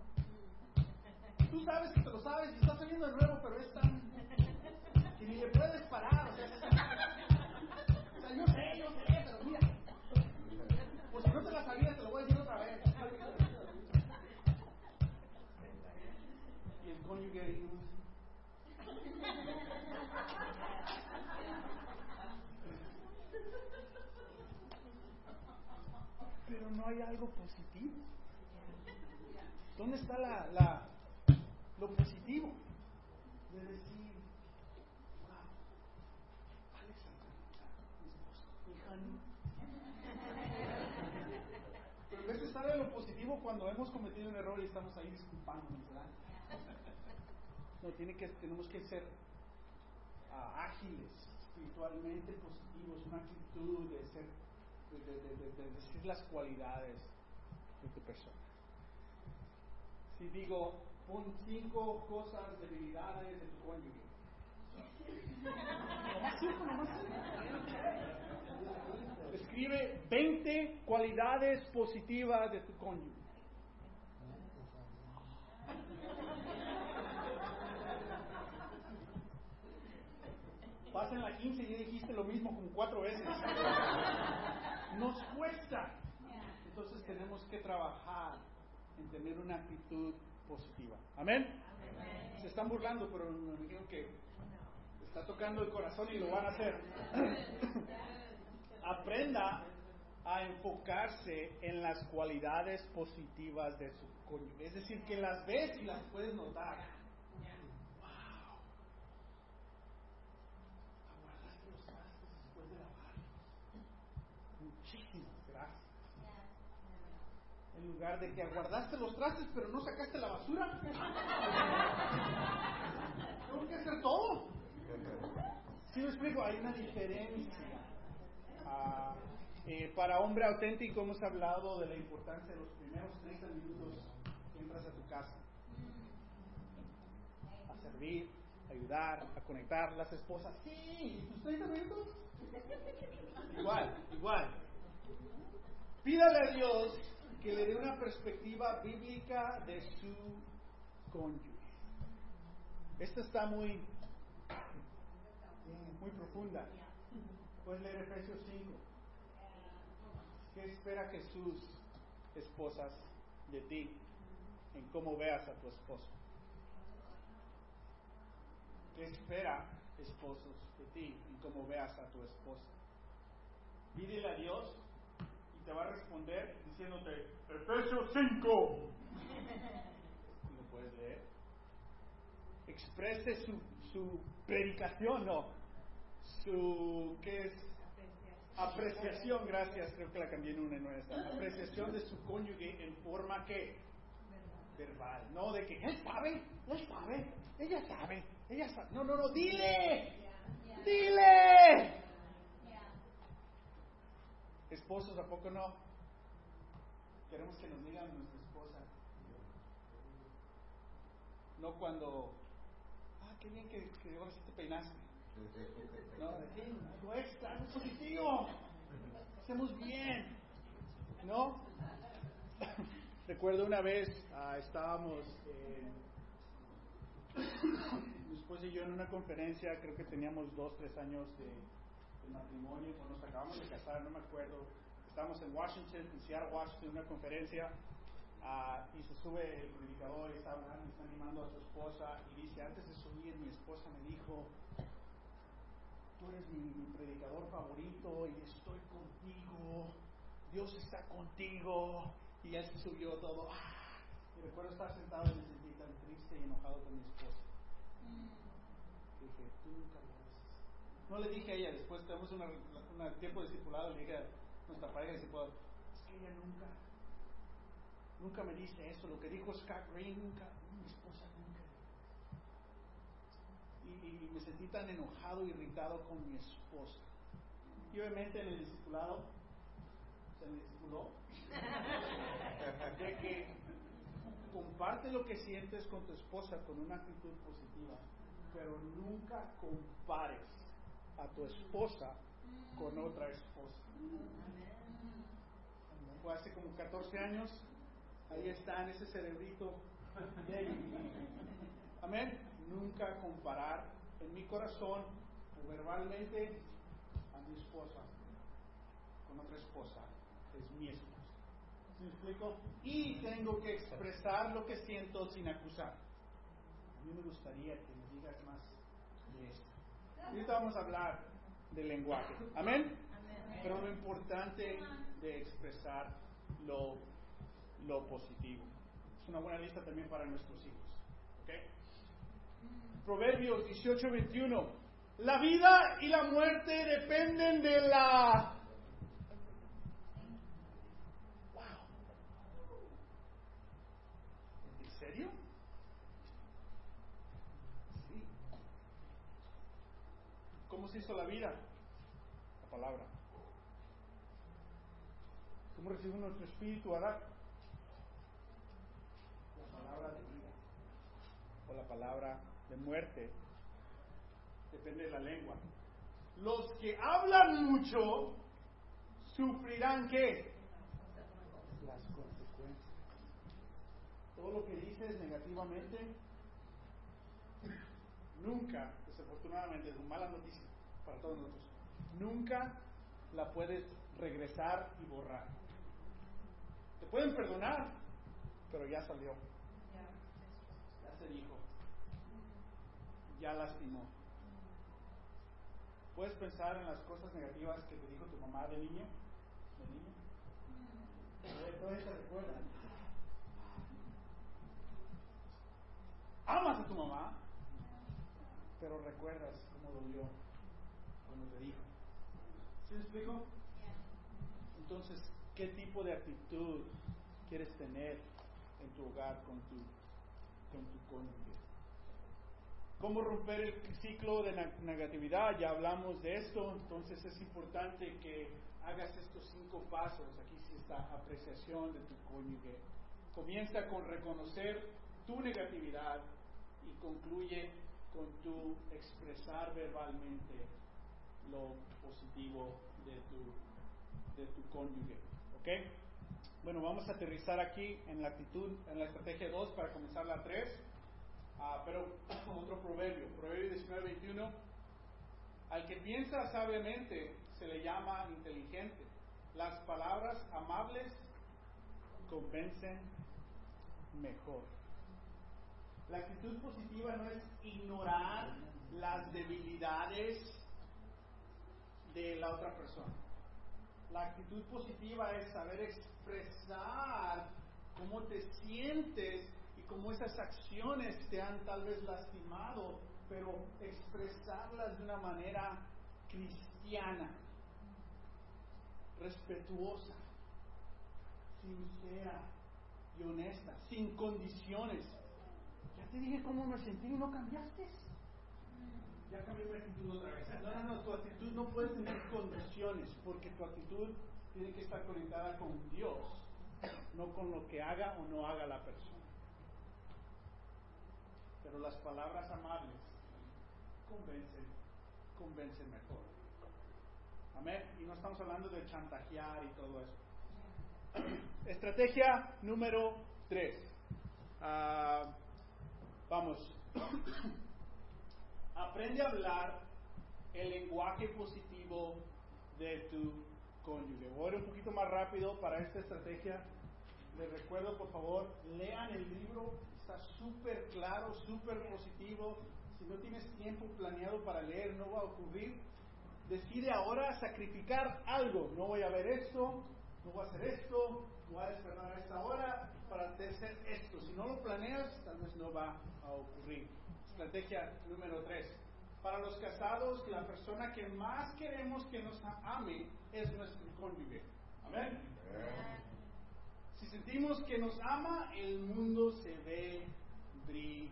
Tú sabes que te lo sabes y estás oyendo de nuevo, pero es tan. que ni le puedes parar. O sea, o sea yo sé, pero mira. Pues si no te la sabías, te lo voy a decir otra vez. Y el cónyuge Pero no hay algo positivo. ¿Dónde está la, la, lo positivo? De decir, wow, Alex mi esposo, hija, Pero a veces sale lo positivo cuando hemos cometido un error y estamos ahí disculpándonos, ¿verdad? No, tiene que, tenemos que ser uh, ágiles, espiritualmente positivos, una actitud de ser, de, de, de, de decir las cualidades de tu persona. Si digo, pon cinco cosas, debilidades de tu cónyuge. Escribe 20 cualidades positivas de tu cónyuge. Pasen la 15 y dijiste lo mismo como cuatro veces. Nos cuesta. Entonces tenemos que trabajar en tener una actitud positiva. ¿Amén? Se están burlando, pero me dijeron que está tocando el corazón y lo van a hacer. Aprenda a enfocarse en las cualidades positivas de su cónyuge. Es decir, que las ves y las puedes notar. Wow. Aguardaste los trastes después de lavar. Muchísimas gracias. Lugar de que aguardaste los trastes pero no sacaste la basura. Tengo que hacer todo. Si me explico, hay una diferencia. Ah, eh, para hombre auténtico hemos hablado de la importancia de los primeros 30 minutos que entras a tu casa. A servir, a ayudar, a conectar. Las esposas, sí, tus 30 minutos. Igual, igual. Pídale a Dios que le dé una perspectiva bíblica de su cónyuge. Esta está muy, muy profunda. Puedes leer Efesios 5. ¿Qué espera Jesús, esposas, de ti en cómo veas a tu esposo? ¿Qué espera, esposos, de ti en cómo veas a tu esposa? Pídele a Dios te va a responder diciéndote Efesios 5. ¿Lo puedes leer? Exprese su, su predicación, no. Su, ¿qué es? Apreciación, gracias, creo que la cambié en una y no en esta. Apreciación de su cónyuge en forma que verbal, no de que él sabe, él sabe, ella sabe, ella sabe. No, no, no, dile, dile. Esposos, ¿a poco no? Queremos que nos digan nuestra esposa. No cuando, ah, qué bien que, que ahora sí te peinaste. No, de fin, algo extra, algo positivo. Hacemos bien. ¿No? Recuerdo una vez ah, estábamos mi esposa y yo en una conferencia, creo que teníamos dos, tres años de, de matrimonio, cuando nos acabamos de casar, no me acuerdo. Estábamos en Washington, en Seattle, Washington, en una conferencia, ah, y se sube el predicador y está hablando, está animando a su esposa, y dice, antes de subir, mi esposa me dijo, tú eres mi, mi predicador favorito y estoy contigo, Dios está contigo, y él se subió todo, ah, y recuerdo estar sentado y me sentí tan triste y enojado con mi esposa. Dije, tú nunca. No le dije a ella, después tenemos una tiempo discipulado, le dije a nuestra pareja de discipulado, es que ella nunca, nunca me dice eso, lo que dijo Scott Green, nunca, mi esposa nunca. Y, y me sentí tan enojado, irritado con mi esposa. Y obviamente en el discipulado, se me discipuló, de que comparte lo que sientes con tu esposa con una actitud positiva, pero nunca compares a tu esposa con otra esposa. Hace como 14 años, ahí está en ese cerebrito. Amén. Nunca comparar en mi corazón o verbalmente a mi esposa con otra esposa, es mi esposa. ¿Sí me explico? Y tengo que expresar lo que siento sin acusar. A mí me gustaría que me digas más de esto. Ahorita vamos a hablar del lenguaje. ¿Amén? Pero lo importante de expresar lo, lo positivo. Es una buena lista también para nuestros hijos. ¿Ok? Proverbios 18, 21. La vida y la muerte dependen de la ¿En serio? Sí. ¿Cómo se hizo la vida? La palabra. ¿Cómo recibimos nuestro espíritu, Adán? La palabra de vida. O la palabra de muerte. Depende de la lengua. Los que hablan mucho sufrirán qué? Las consecuencias todo lo que dices negativamente, nunca, desafortunadamente, es una mala noticia para todos nosotros, nunca la puedes regresar y borrar. Te pueden perdonar, pero ya salió, ya se dijo, ya lastimó. Puedes pensar en las cosas negativas que te dijo tu mamá de niño, de niño. Todavía te recuerdan. amas a tu mamá, pero recuerdas cómo dolió cuando te dijo. ¿Sí me explico? Entonces, ¿qué tipo de actitud quieres tener en tu hogar con tu, con tu cónyuge? ¿Cómo romper el ciclo de negatividad? Ya hablamos de esto, entonces es importante que hagas estos cinco pasos. Aquí sí está apreciación de tu cónyuge. Comienza con reconocer tu negatividad y concluye con tu expresar verbalmente lo positivo de tu, de tu cónyuge. ¿Ok? Bueno, vamos a aterrizar aquí en la actitud, en la estrategia 2 para comenzar la 3. Ah, pero otro proverbio, Proverbio 19, 21. Al que piensa sabiamente se le llama inteligente. Las palabras amables convencen mejor. La actitud positiva no es ignorar las debilidades de la otra persona. La actitud positiva es saber expresar cómo te sientes y cómo esas acciones te han tal vez lastimado, pero expresarlas de una manera cristiana, respetuosa, sincera y honesta, sin condiciones. Ya te dije cómo me sentí y no cambiaste. Ya cambié mi actitud otra vez. No, no, no, tu actitud no puede tener condiciones porque tu actitud tiene que estar conectada con Dios, no con lo que haga o no haga la persona. Pero las palabras amables convencen, convencen mejor. Amén. Y no estamos hablando de chantajear y todo eso. Estrategia número 3. vamos, Aprende a hablar el lenguaje positivo de tu cónyuge. Voy un poquito más rápido para esta estrategia. Les recuerdo, por favor, lean el libro. Está súper claro, súper positivo. Si no tienes tiempo planeado para leer, no va a ocurrir. Decide ahora sacrificar algo. No voy a ver esto, no voy a hacer esto, voy a despertar a esta hora para hacer esto. Si no lo planeas, tal vez no va a ocurrir. Estrategia número 3. Para los casados, la persona que más queremos que nos ame es nuestro cónyuge. Amén. Si sentimos que nos ama, el mundo se ve brillante.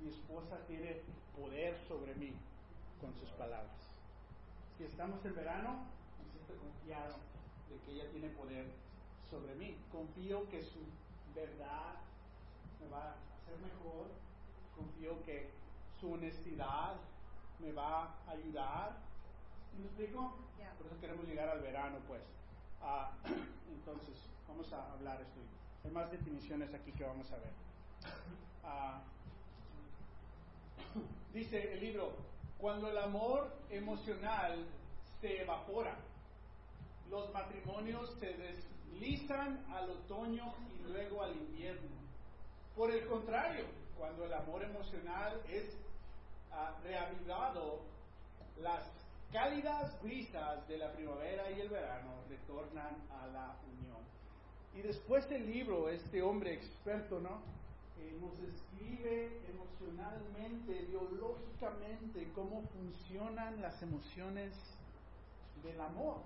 Mi esposa tiene poder sobre mí con sus palabras. Si estamos en verano, me siento confiado de que ella tiene poder sobre mí. Confío que su verdad me va a hacer mejor. Confío que su honestidad me va a ayudar. ¿Me explico? Ya. Por eso queremos llegar al verano, pues. Ah, entonces, vamos a hablar esto. Hay más definiciones aquí que vamos a ver. Ah, dice el libro, cuando el amor emocional se evapora, los matrimonios se deslizan al otoño y luego al invierno. Por el contrario, cuando el amor emocional es ah, reavivado, las cálidas brisas de la primavera y el verano retornan a la unión. Y después del libro, este hombre experto, ¿no? Eh, nos describe emocionalmente, biológicamente, cómo funcionan las emociones del amor.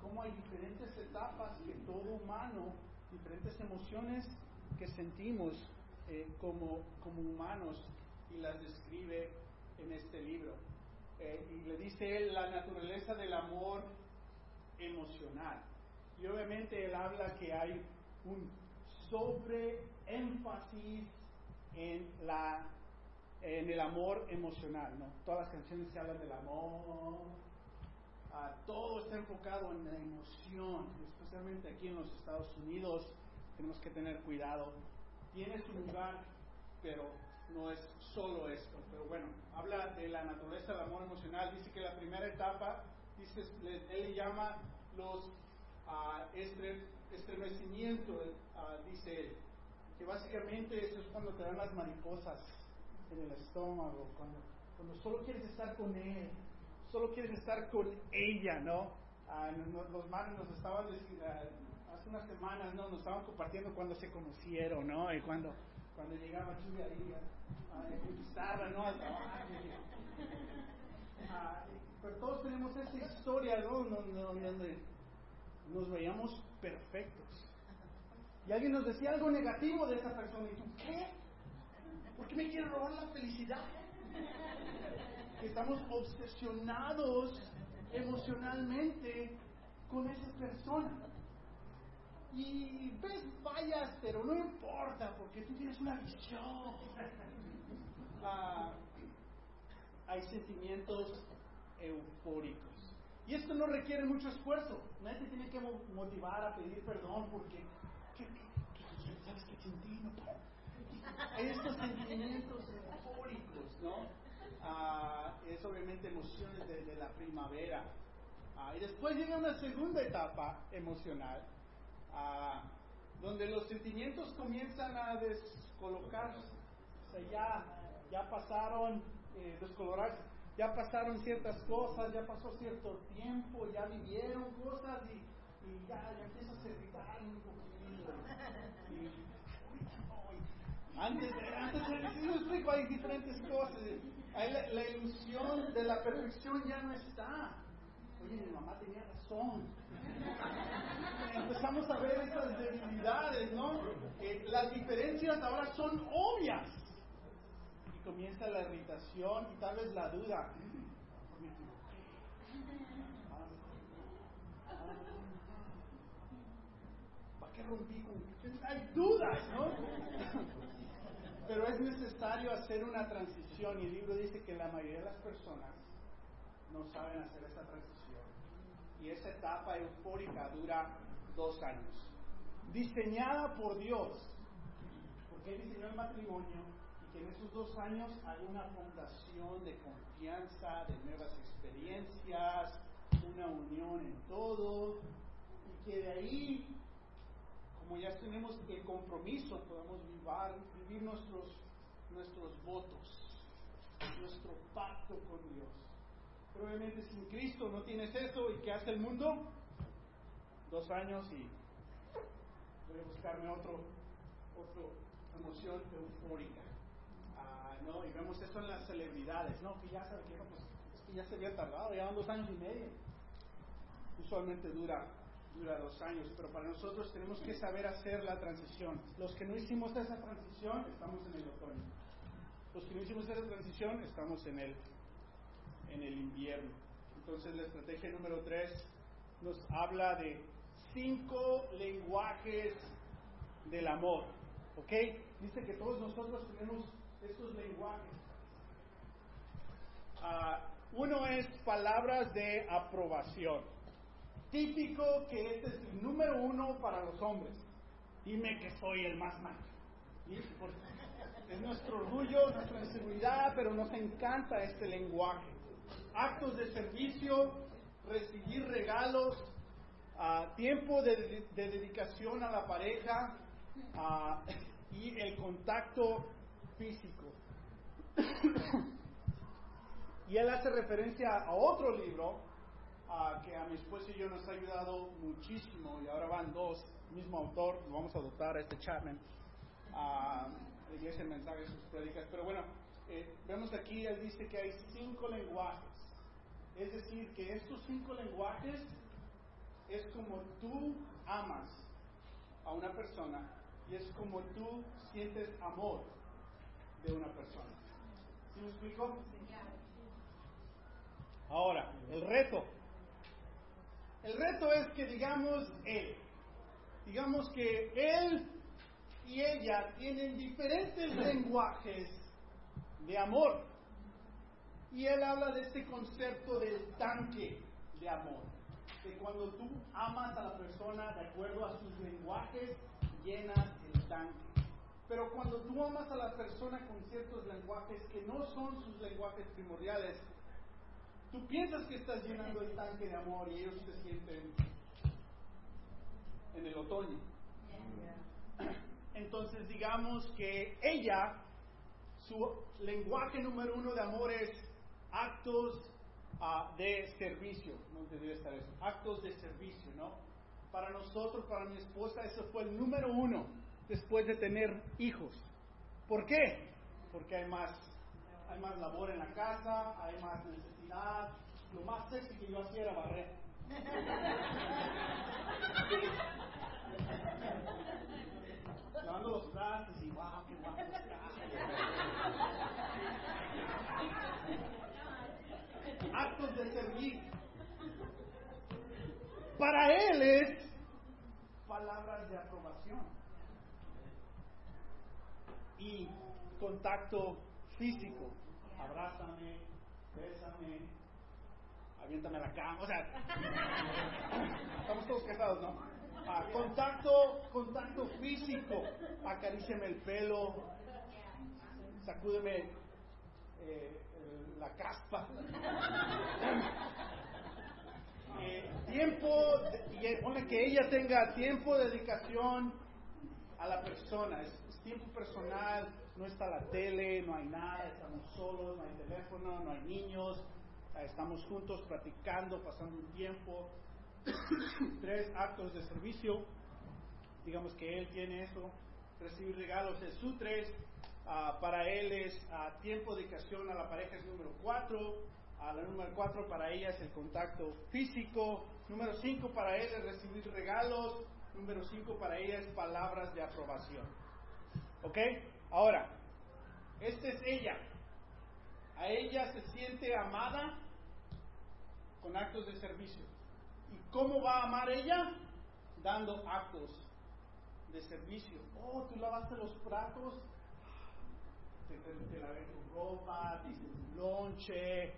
Cómo hay diferentes etapas que todo humano, diferentes emociones que sentimos eh, como, como humanos, y las describe en este libro. Eh, y le dice él la naturaleza del amor emocional. Y obviamente él habla que hay un sobreénfasis en la en el amor emocional, ¿no? Todas las canciones se hablan del amor, ah, todo está enfocado en la emoción, especialmente aquí en los Estados Unidos, tenemos que tener cuidado. Tiene su lugar, pero no es solo esto. Pero bueno, habla de la naturaleza del amor emocional. Dice que la primera etapa, dice, él llama los ah, estre- estremecimientos, ah, dice él. Que básicamente eso es cuando te dan las mariposas en el estómago, cuando, cuando solo quieres estar con él, solo quieres estar con ella, ¿no? No- los manos nos estaban hace unas semanas, ¿no? Nos estaban compartiendo cuando se conocieron, ¿no? Y cuando, cuando llegaba Chuy ahí a, a ¿no? Al. Ah, pero todos tenemos esa historia, ¿no? Donde, nos veíamos perfectos. Y alguien nos decía algo negativo de esa persona. ¿Y tú qué? ¿Por qué me quiere robar la felicidad? Estamos obsesionados emocionalmente con esa persona. Y ves fallas, pero no importa, porque tú tienes una visión. Ah, hay sentimientos eufóricos. Y esto no requiere mucho esfuerzo. Nadie te tiene que mo- motivar a pedir perdón porque, ¿qué, qué- ¿sabes qué sentí? No estos sentimientos eufóricos, ¿no? Ah, es obviamente emociones de, de la primavera. Ah, y después llega una segunda etapa emocional, donde los sentimientos comienzan a descolocarse. O sea, ya, ya pasaron, eh, descolorarse, ya pasaron ciertas cosas, ya pasó cierto tiempo, ya vivieron cosas y, ya, ya empiezas a irritar un poquito. Y, antes antes me explico, hay diferentes cosas. Ahí la, la ilusión de la perfección ya no está. Oye, mi mamá tenía razón. Empezamos a ver esas debilidades, ¿no? Las diferencias ahora son obvias. Y comienza la irritación y tal vez la duda. ¿Para qué rompí? Hay dudas, ¿no? Pero es necesario hacer una transición y el libro dice que la mayoría de las personas no saben hacer esa transición. Y esa etapa eufórica dura dos años. Diseñada por Dios. ¿Por porque Él diseñó el matrimonio y que en esos dos años hay una fundación de confianza, de nuevas experiencias, una unión en todo, y que de ahí, como ya tenemos el compromiso, podamos vivir, vivir nuestros, nuestros votos, nuestro pacto con Dios. Pero obviamente sin Cristo no tienes eso, ¿y qué hace el mundo? Dos años y voy a buscarme otro, otro emoción eufórica. Ah, no, y vemos eso en las celebridades, ¿no? Que ya no, pues, ya se había tardado, ya van dos años y medio. Usualmente dura, dura dos años, pero para nosotros tenemos que saber hacer la transición. Los que no hicimos esa transición, estamos en el otoño. Los que no hicimos esa transición, estamos en el, en el invierno. Entonces la estrategia número tres nos habla de cinco lenguajes del amor. ¿Ok? Dice que todos nosotros tenemos estos lenguajes. Ah, uno es palabras de aprobación. Típico que este es el número uno para los hombres. Dime que soy el más macho. Es nuestro orgullo, nuestra inseguridad, pero nos encanta este lenguaje. Actos de servicio, recibir regalos, tiempo de, de dedicación a la pareja y el contacto físico. y él hace referencia a otro libro que a mi esposa y yo nos ha ayudado muchísimo, y ahora van dos, mismo autor, lo vamos a adoptar a este Chapman, la iglesia en mensajes, sus predicas, pero bueno, eh, vemos aquí, él dice que hay cinco lenguajes, es decir, que estos cinco lenguajes es como tú amas a una persona y es como tú sientes amor de una persona. ¿Sí me explico? Ahora, el reto. El reto es que digamos él. Digamos que él y ella tienen diferentes lenguajes de amor. Y él habla de este concepto del tanque de amor. Que cuando tú amas a la persona de acuerdo a sus lenguajes, llenas el tanque. Pero cuando tú amas a la persona con ciertos lenguajes que no son sus lenguajes primordiales, tú piensas que estás llenando el tanque de amor y ellos se sienten en el otoño. Entonces digamos que ella, su lenguaje número uno de amor es actos uh, de servicio. No debería estar eso. Actos de servicio, ¿no? Para nosotros, para mi esposa, eso fue el número uno después de tener hijos. ¿Por qué? Porque hay más, hay más labor en la casa, hay más necesidad. Lo más sexy que yo hacía era barrer. Lavando los trastes y wow, qué guapo. Actos de servir. Para él es palabras de aprobación y contacto físico. Abrázame, bésame, aviéntame la cama. O sea, estamos todos casados, ¿no? Ah, contacto, contacto físico. Acaríciame el pelo, sacúdeme eh, la caspa. Eh, tiempo, y pone que ella tenga tiempo de dedicación a la persona, es, es, tiempo personal, no está la tele, no hay nada, estamos solos, no hay teléfono, no hay niños, estamos juntos platicando, pasando un tiempo. Tres actos de servicio, digamos que él tiene eso, recibir regalos es su tres, uh, para él es uh, tiempo de dedicación a la pareja es número cuatro, a la número cuatro para ella es el contacto físico. Número cinco para él es recibir regalos. Número cinco para ella es palabras de aprobación. ¿Ok? Ahora, esta es ella. A ella se siente amada con actos de servicio. ¿Y cómo va a amar ella? Dando actos de servicio. Oh, tú lavaste los platos, te, te, lavé tu ropa, te hice tu lonche,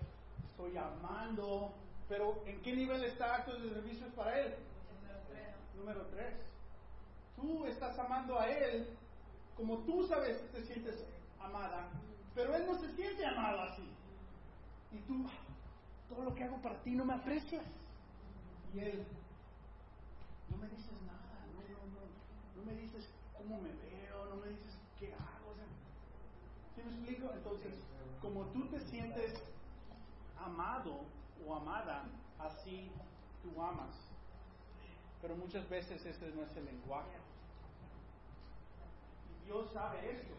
estoy amando, pero ¿en qué nivel está actos de servicios para él? Número tres. Tú estás amando a él como tú sabes que te sientes amada, pero él no se siente amado así. Y tú, todo lo que hago para ti no me aprecias. Y él, no me dices nada, no, no, no, no me dices cómo me veo, no me dices qué hago. O ¿Sí me explico? Entonces, como tú te sientes amado o amada, así tú amas. Pero muchas veces ese no es el lenguaje. Y Dios sabe esto.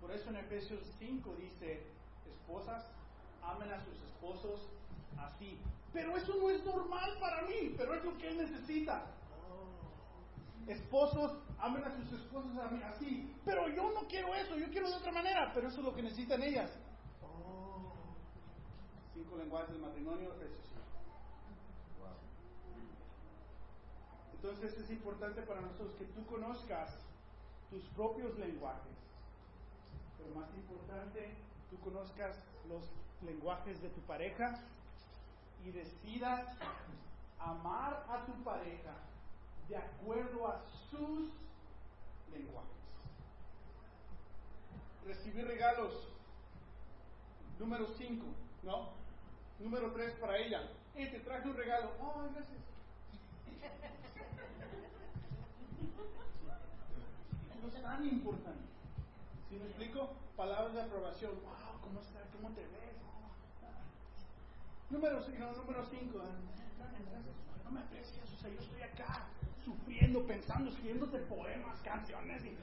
Por eso en Efesios 5 dice, esposas, amen a sus esposos así. Pero eso no es normal para mí, pero es lo que Él necesita. Esposos, amen a sus esposas así. Pero yo no quiero eso, yo quiero de otra manera, pero eso es lo que necesitan ellas. Cinco lenguajes del matrimonio, Efesios 5. Entonces es importante para nosotros que tú conozcas tus propios lenguajes, pero más importante, tú conozcas los lenguajes de tu pareja y decidas amar a tu pareja de acuerdo a sus lenguajes. Recibir regalos. Número 5, ¿no? Número 3 para ella. Eh, te traje un regalo. Oh, gracias. No es tan importante. ¿Sí me explico? Palabras de aprobación. Wow, ¿cómo estás? ¿Cómo te ves? Número 5, no, número cinco, no me aprecias, o sea, yo estoy acá sufriendo, pensando, escribiéndote poemas, canciones y...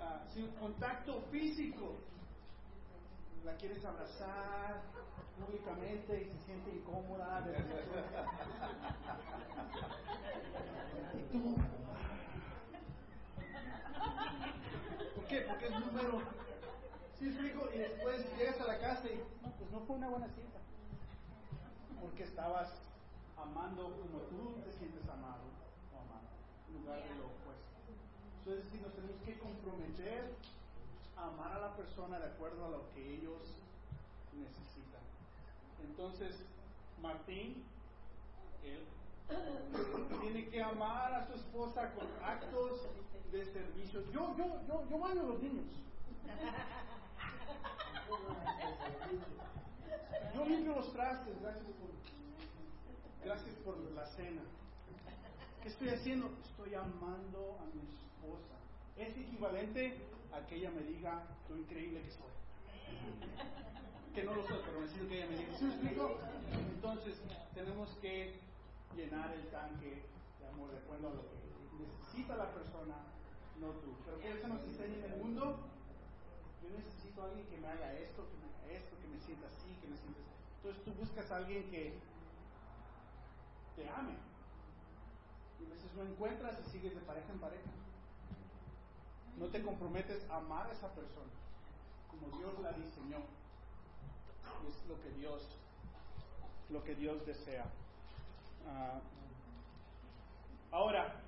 Ah, sin contacto físico. La quieres abrazar públicamente y se siente incómoda. Y tú... ¿Por qué? Porque es número Y después llegas a la casa y, no, pues no fue una buena cita. Porque estabas amando como tú te sientes amado o amado, en lugar de lo opuesto. Eso es decir, nos tenemos que comprometer a amar a la persona de acuerdo a lo que ellos necesitan. Entonces, Martín, él tiene que amar a su esposa con actos de servicio. Yo, yo, yo, yo baño a los niños. Yo limpio los trastes, gracias por, gracias por la cena. ¿Qué estoy haciendo? Estoy amando a mi esposa. Es equivalente a que ella me diga lo increíble que soy. Que no lo soy, pero necesito que ella me diga. ¿Sí me explico? Entonces, tenemos que llenar el tanque de amor de acuerdo a lo que necesita la persona, no tú. Pero que eso nos enseña en el mundo yo necesito a alguien que me haga esto, que me haga esto, que me sienta así, que me sienta así. Entonces tú buscas a alguien que te ame. Y a veces no encuentras y sigues de pareja en pareja. No te comprometes a amar a esa persona como Dios la diseñó. Es lo que Dios, lo que Dios desea. Ah, ahora,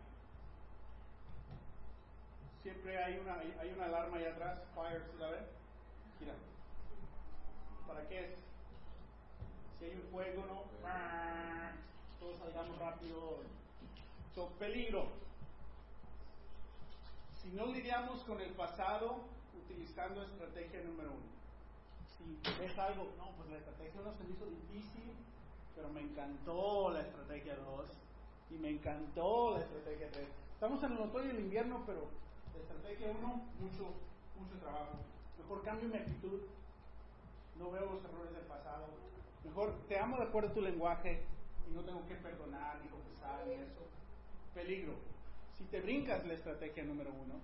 siempre hay una, hay una alarma ahí atrás, fire, ¿sí la ven? Mira. ¿Para qué es? Si hay un fuego, ¿no? Todos salgamos rápido. So, peligro. Si no lidiamos con el pasado utilizando estrategia número uno. Si ves algo, no, pues la estrategia uno se me hizo difícil, pero me encantó la estrategia 2 y me encantó la estrategia 3. Estamos en el otoño y el invierno, pero estrategia 1, mucho, mucho trabajo. Mejor cambio mi actitud, no veo los errores del pasado. Mejor te amo de acuerdo a tu lenguaje y no tengo que perdonar ni confesar ni eso. Peligro. Si te brincas la estrategia número 1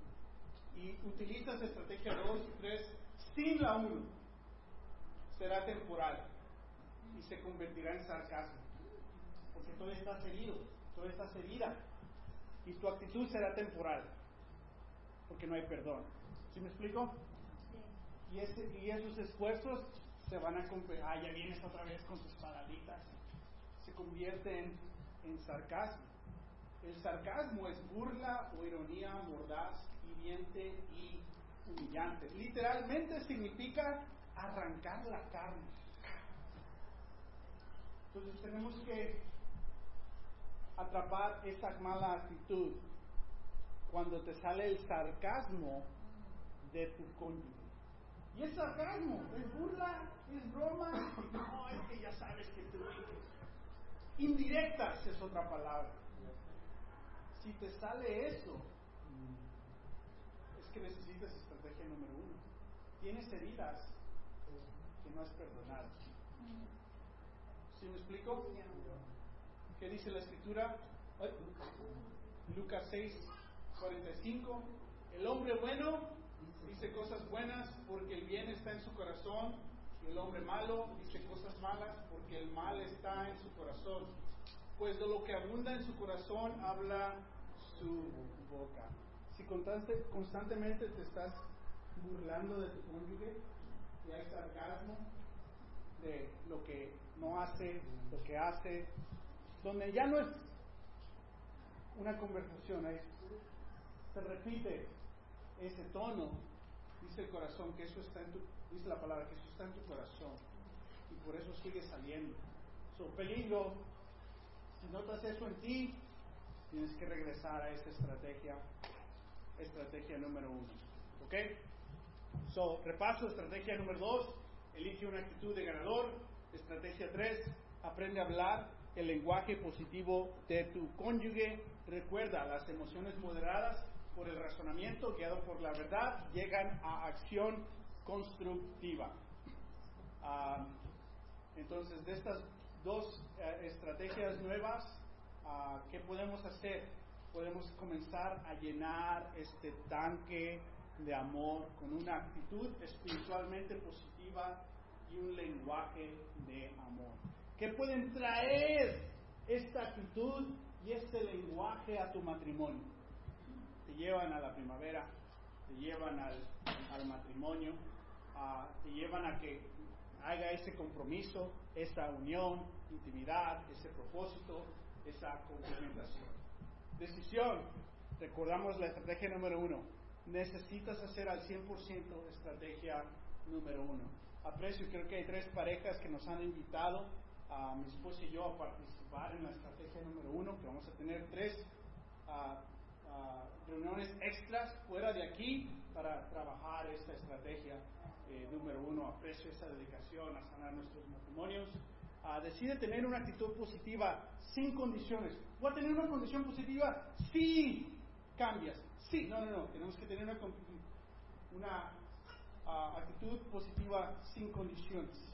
y utilizas estrategia 2 y 3 sin la 1, será temporal y se convertirá en sarcasmo. Porque todo está herido, todo está herida y tu actitud será temporal porque no hay perdón. ¿Sí me explico? Y, ese, y esos esfuerzos se van a convertir, ah, ya vienes otra vez con tus paladitas, se convierten en sarcasmo. El sarcasmo es burla o ironía mordaz, hiriente y humillante. Literalmente significa arrancar la carne. Entonces tenemos que atrapar esa mala actitud cuando te sale el sarcasmo de tu cónyuge. Y es sarcasmo, es burla, es broma. No, es que ya sabes que tú. Indirectas es otra palabra. Si te sale eso, es que necesitas estrategia número uno. Tienes heridas que no has perdonado. ¿Sí me explico? ¿Qué dice la escritura? Lucas 6, 45. El hombre bueno dice cosas buenas porque el bien está en su corazón. Y el hombre malo dice cosas malas porque el mal está en su corazón. Pues de lo que abunda en su corazón habla su boca. Si constante- constantemente te estás burlando de tu cónyuge y hay sarcasmo de lo que no hace, lo que hace, donde ya no es una conversación, es, se repite ese tono, dice el corazón que eso está en tu, dice la palabra que eso está en tu corazón y por eso sigue saliendo. So, peligro, si notas eso en ti, tienes que regresar a esa estrategia, estrategia número uno. ¿Ok? So, repaso, estrategia número dos, elige una actitud de ganador. Estrategia tres, aprende a hablar el lenguaje positivo de tu cónyuge. Recuerda, las emociones moderadas por el razonamiento, guiado por la verdad, llegan a acción constructiva. Ah, entonces, de estas dos eh, estrategias nuevas, ah, ¿qué podemos hacer? Podemos comenzar a llenar este tanque de amor con una actitud espiritualmente positiva y un lenguaje de amor. ¿Qué pueden traer esta actitud y este lenguaje a tu matrimonio? Te llevan a la primavera, te llevan al, matrimonio, ah, te llevan a que haga ese compromiso, esa unión, intimidad, ese propósito, esa complementación. Decisión, recordamos la estrategia número uno, necesitas hacer al 100% estrategia número uno. Aprecio, creo que hay tres parejas que nos han invitado, a mi esposa y yo, a participar en la estrategia número uno, que vamos a tener tres ah, reuniones extras fuera de aquí para trabajar esta estrategia eh, número uno. Aprecio esa dedicación a sanar nuestros matrimonios. Ah, decide tener una actitud positiva sin condiciones. ¿Voy a tener una condición positiva? Sí, cambias. Sí, no, no, no. Tenemos que tener una, una ah, actitud positiva sin condiciones.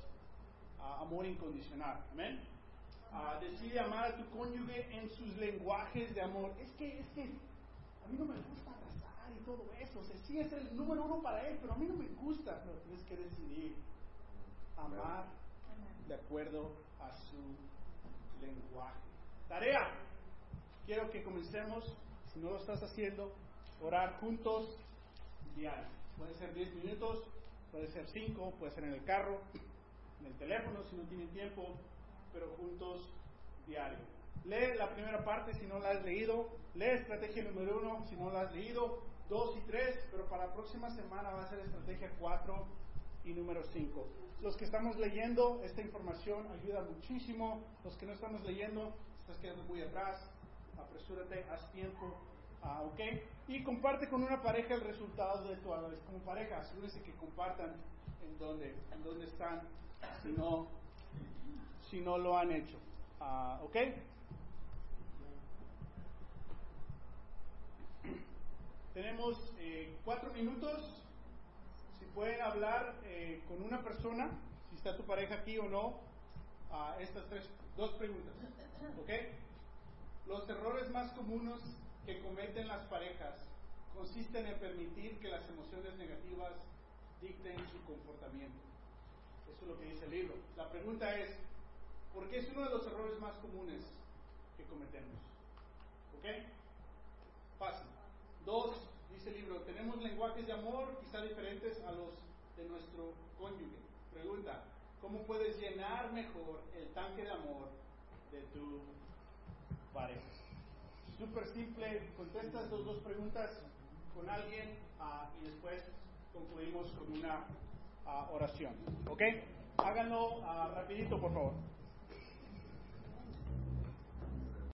Amor incondicional. Amén. Ah, decide amar a tu cónyuge en sus lenguajes de amor. Es que, es que a mí no me gusta abrazar y todo eso. O sea, sí es el número uno para él, pero a mí no me gusta. Pero tienes que decidir amar de acuerdo a su lenguaje. Tarea. Quiero que comencemos, si no lo estás haciendo, orar juntos diario. Puede ser 10 minutos, puede ser 5, puede ser en el carro, en el teléfono si no tienen tiempo, pero juntos diario. Lee la primera parte si no la has leído, lee estrategia número uno si no la has leído, dos y tres, pero para la próxima semana va a ser estrategia 4 y número 5. Los que estamos leyendo esta información ayuda muchísimo, los que no estamos leyendo, estás quedando muy atrás, apresúrate, haz tiempo, ah, ¿ok? Y comparte con una pareja el resultado de tu análisis. Como pareja, asegúrense que compartan en dónde, en dónde están, si no, si no lo han hecho, Ah, ¿ok? Tenemos eh, cuatro minutos. Si pueden hablar eh, con una persona, si está tu pareja aquí o no, a estas tres, dos preguntas. ¿Ok? Los errores más comunes que cometen las parejas consisten en permitir que las emociones negativas dicten su comportamiento. Eso es lo que dice el libro. La pregunta es, ¿por qué es uno de los errores más comunes que cometemos? ¿Ok? Fácil. Dos, dice el libro, tenemos lenguajes de amor quizá diferentes a los de nuestro cónyuge. Pregunta, ¿cómo puedes llenar mejor el tanque de amor de tu pareja? Súper simple, contestas estas dos preguntas con alguien ah, y después concluimos con una ah, oración. ¿Ok? Háganlo ah, rapidito, por favor.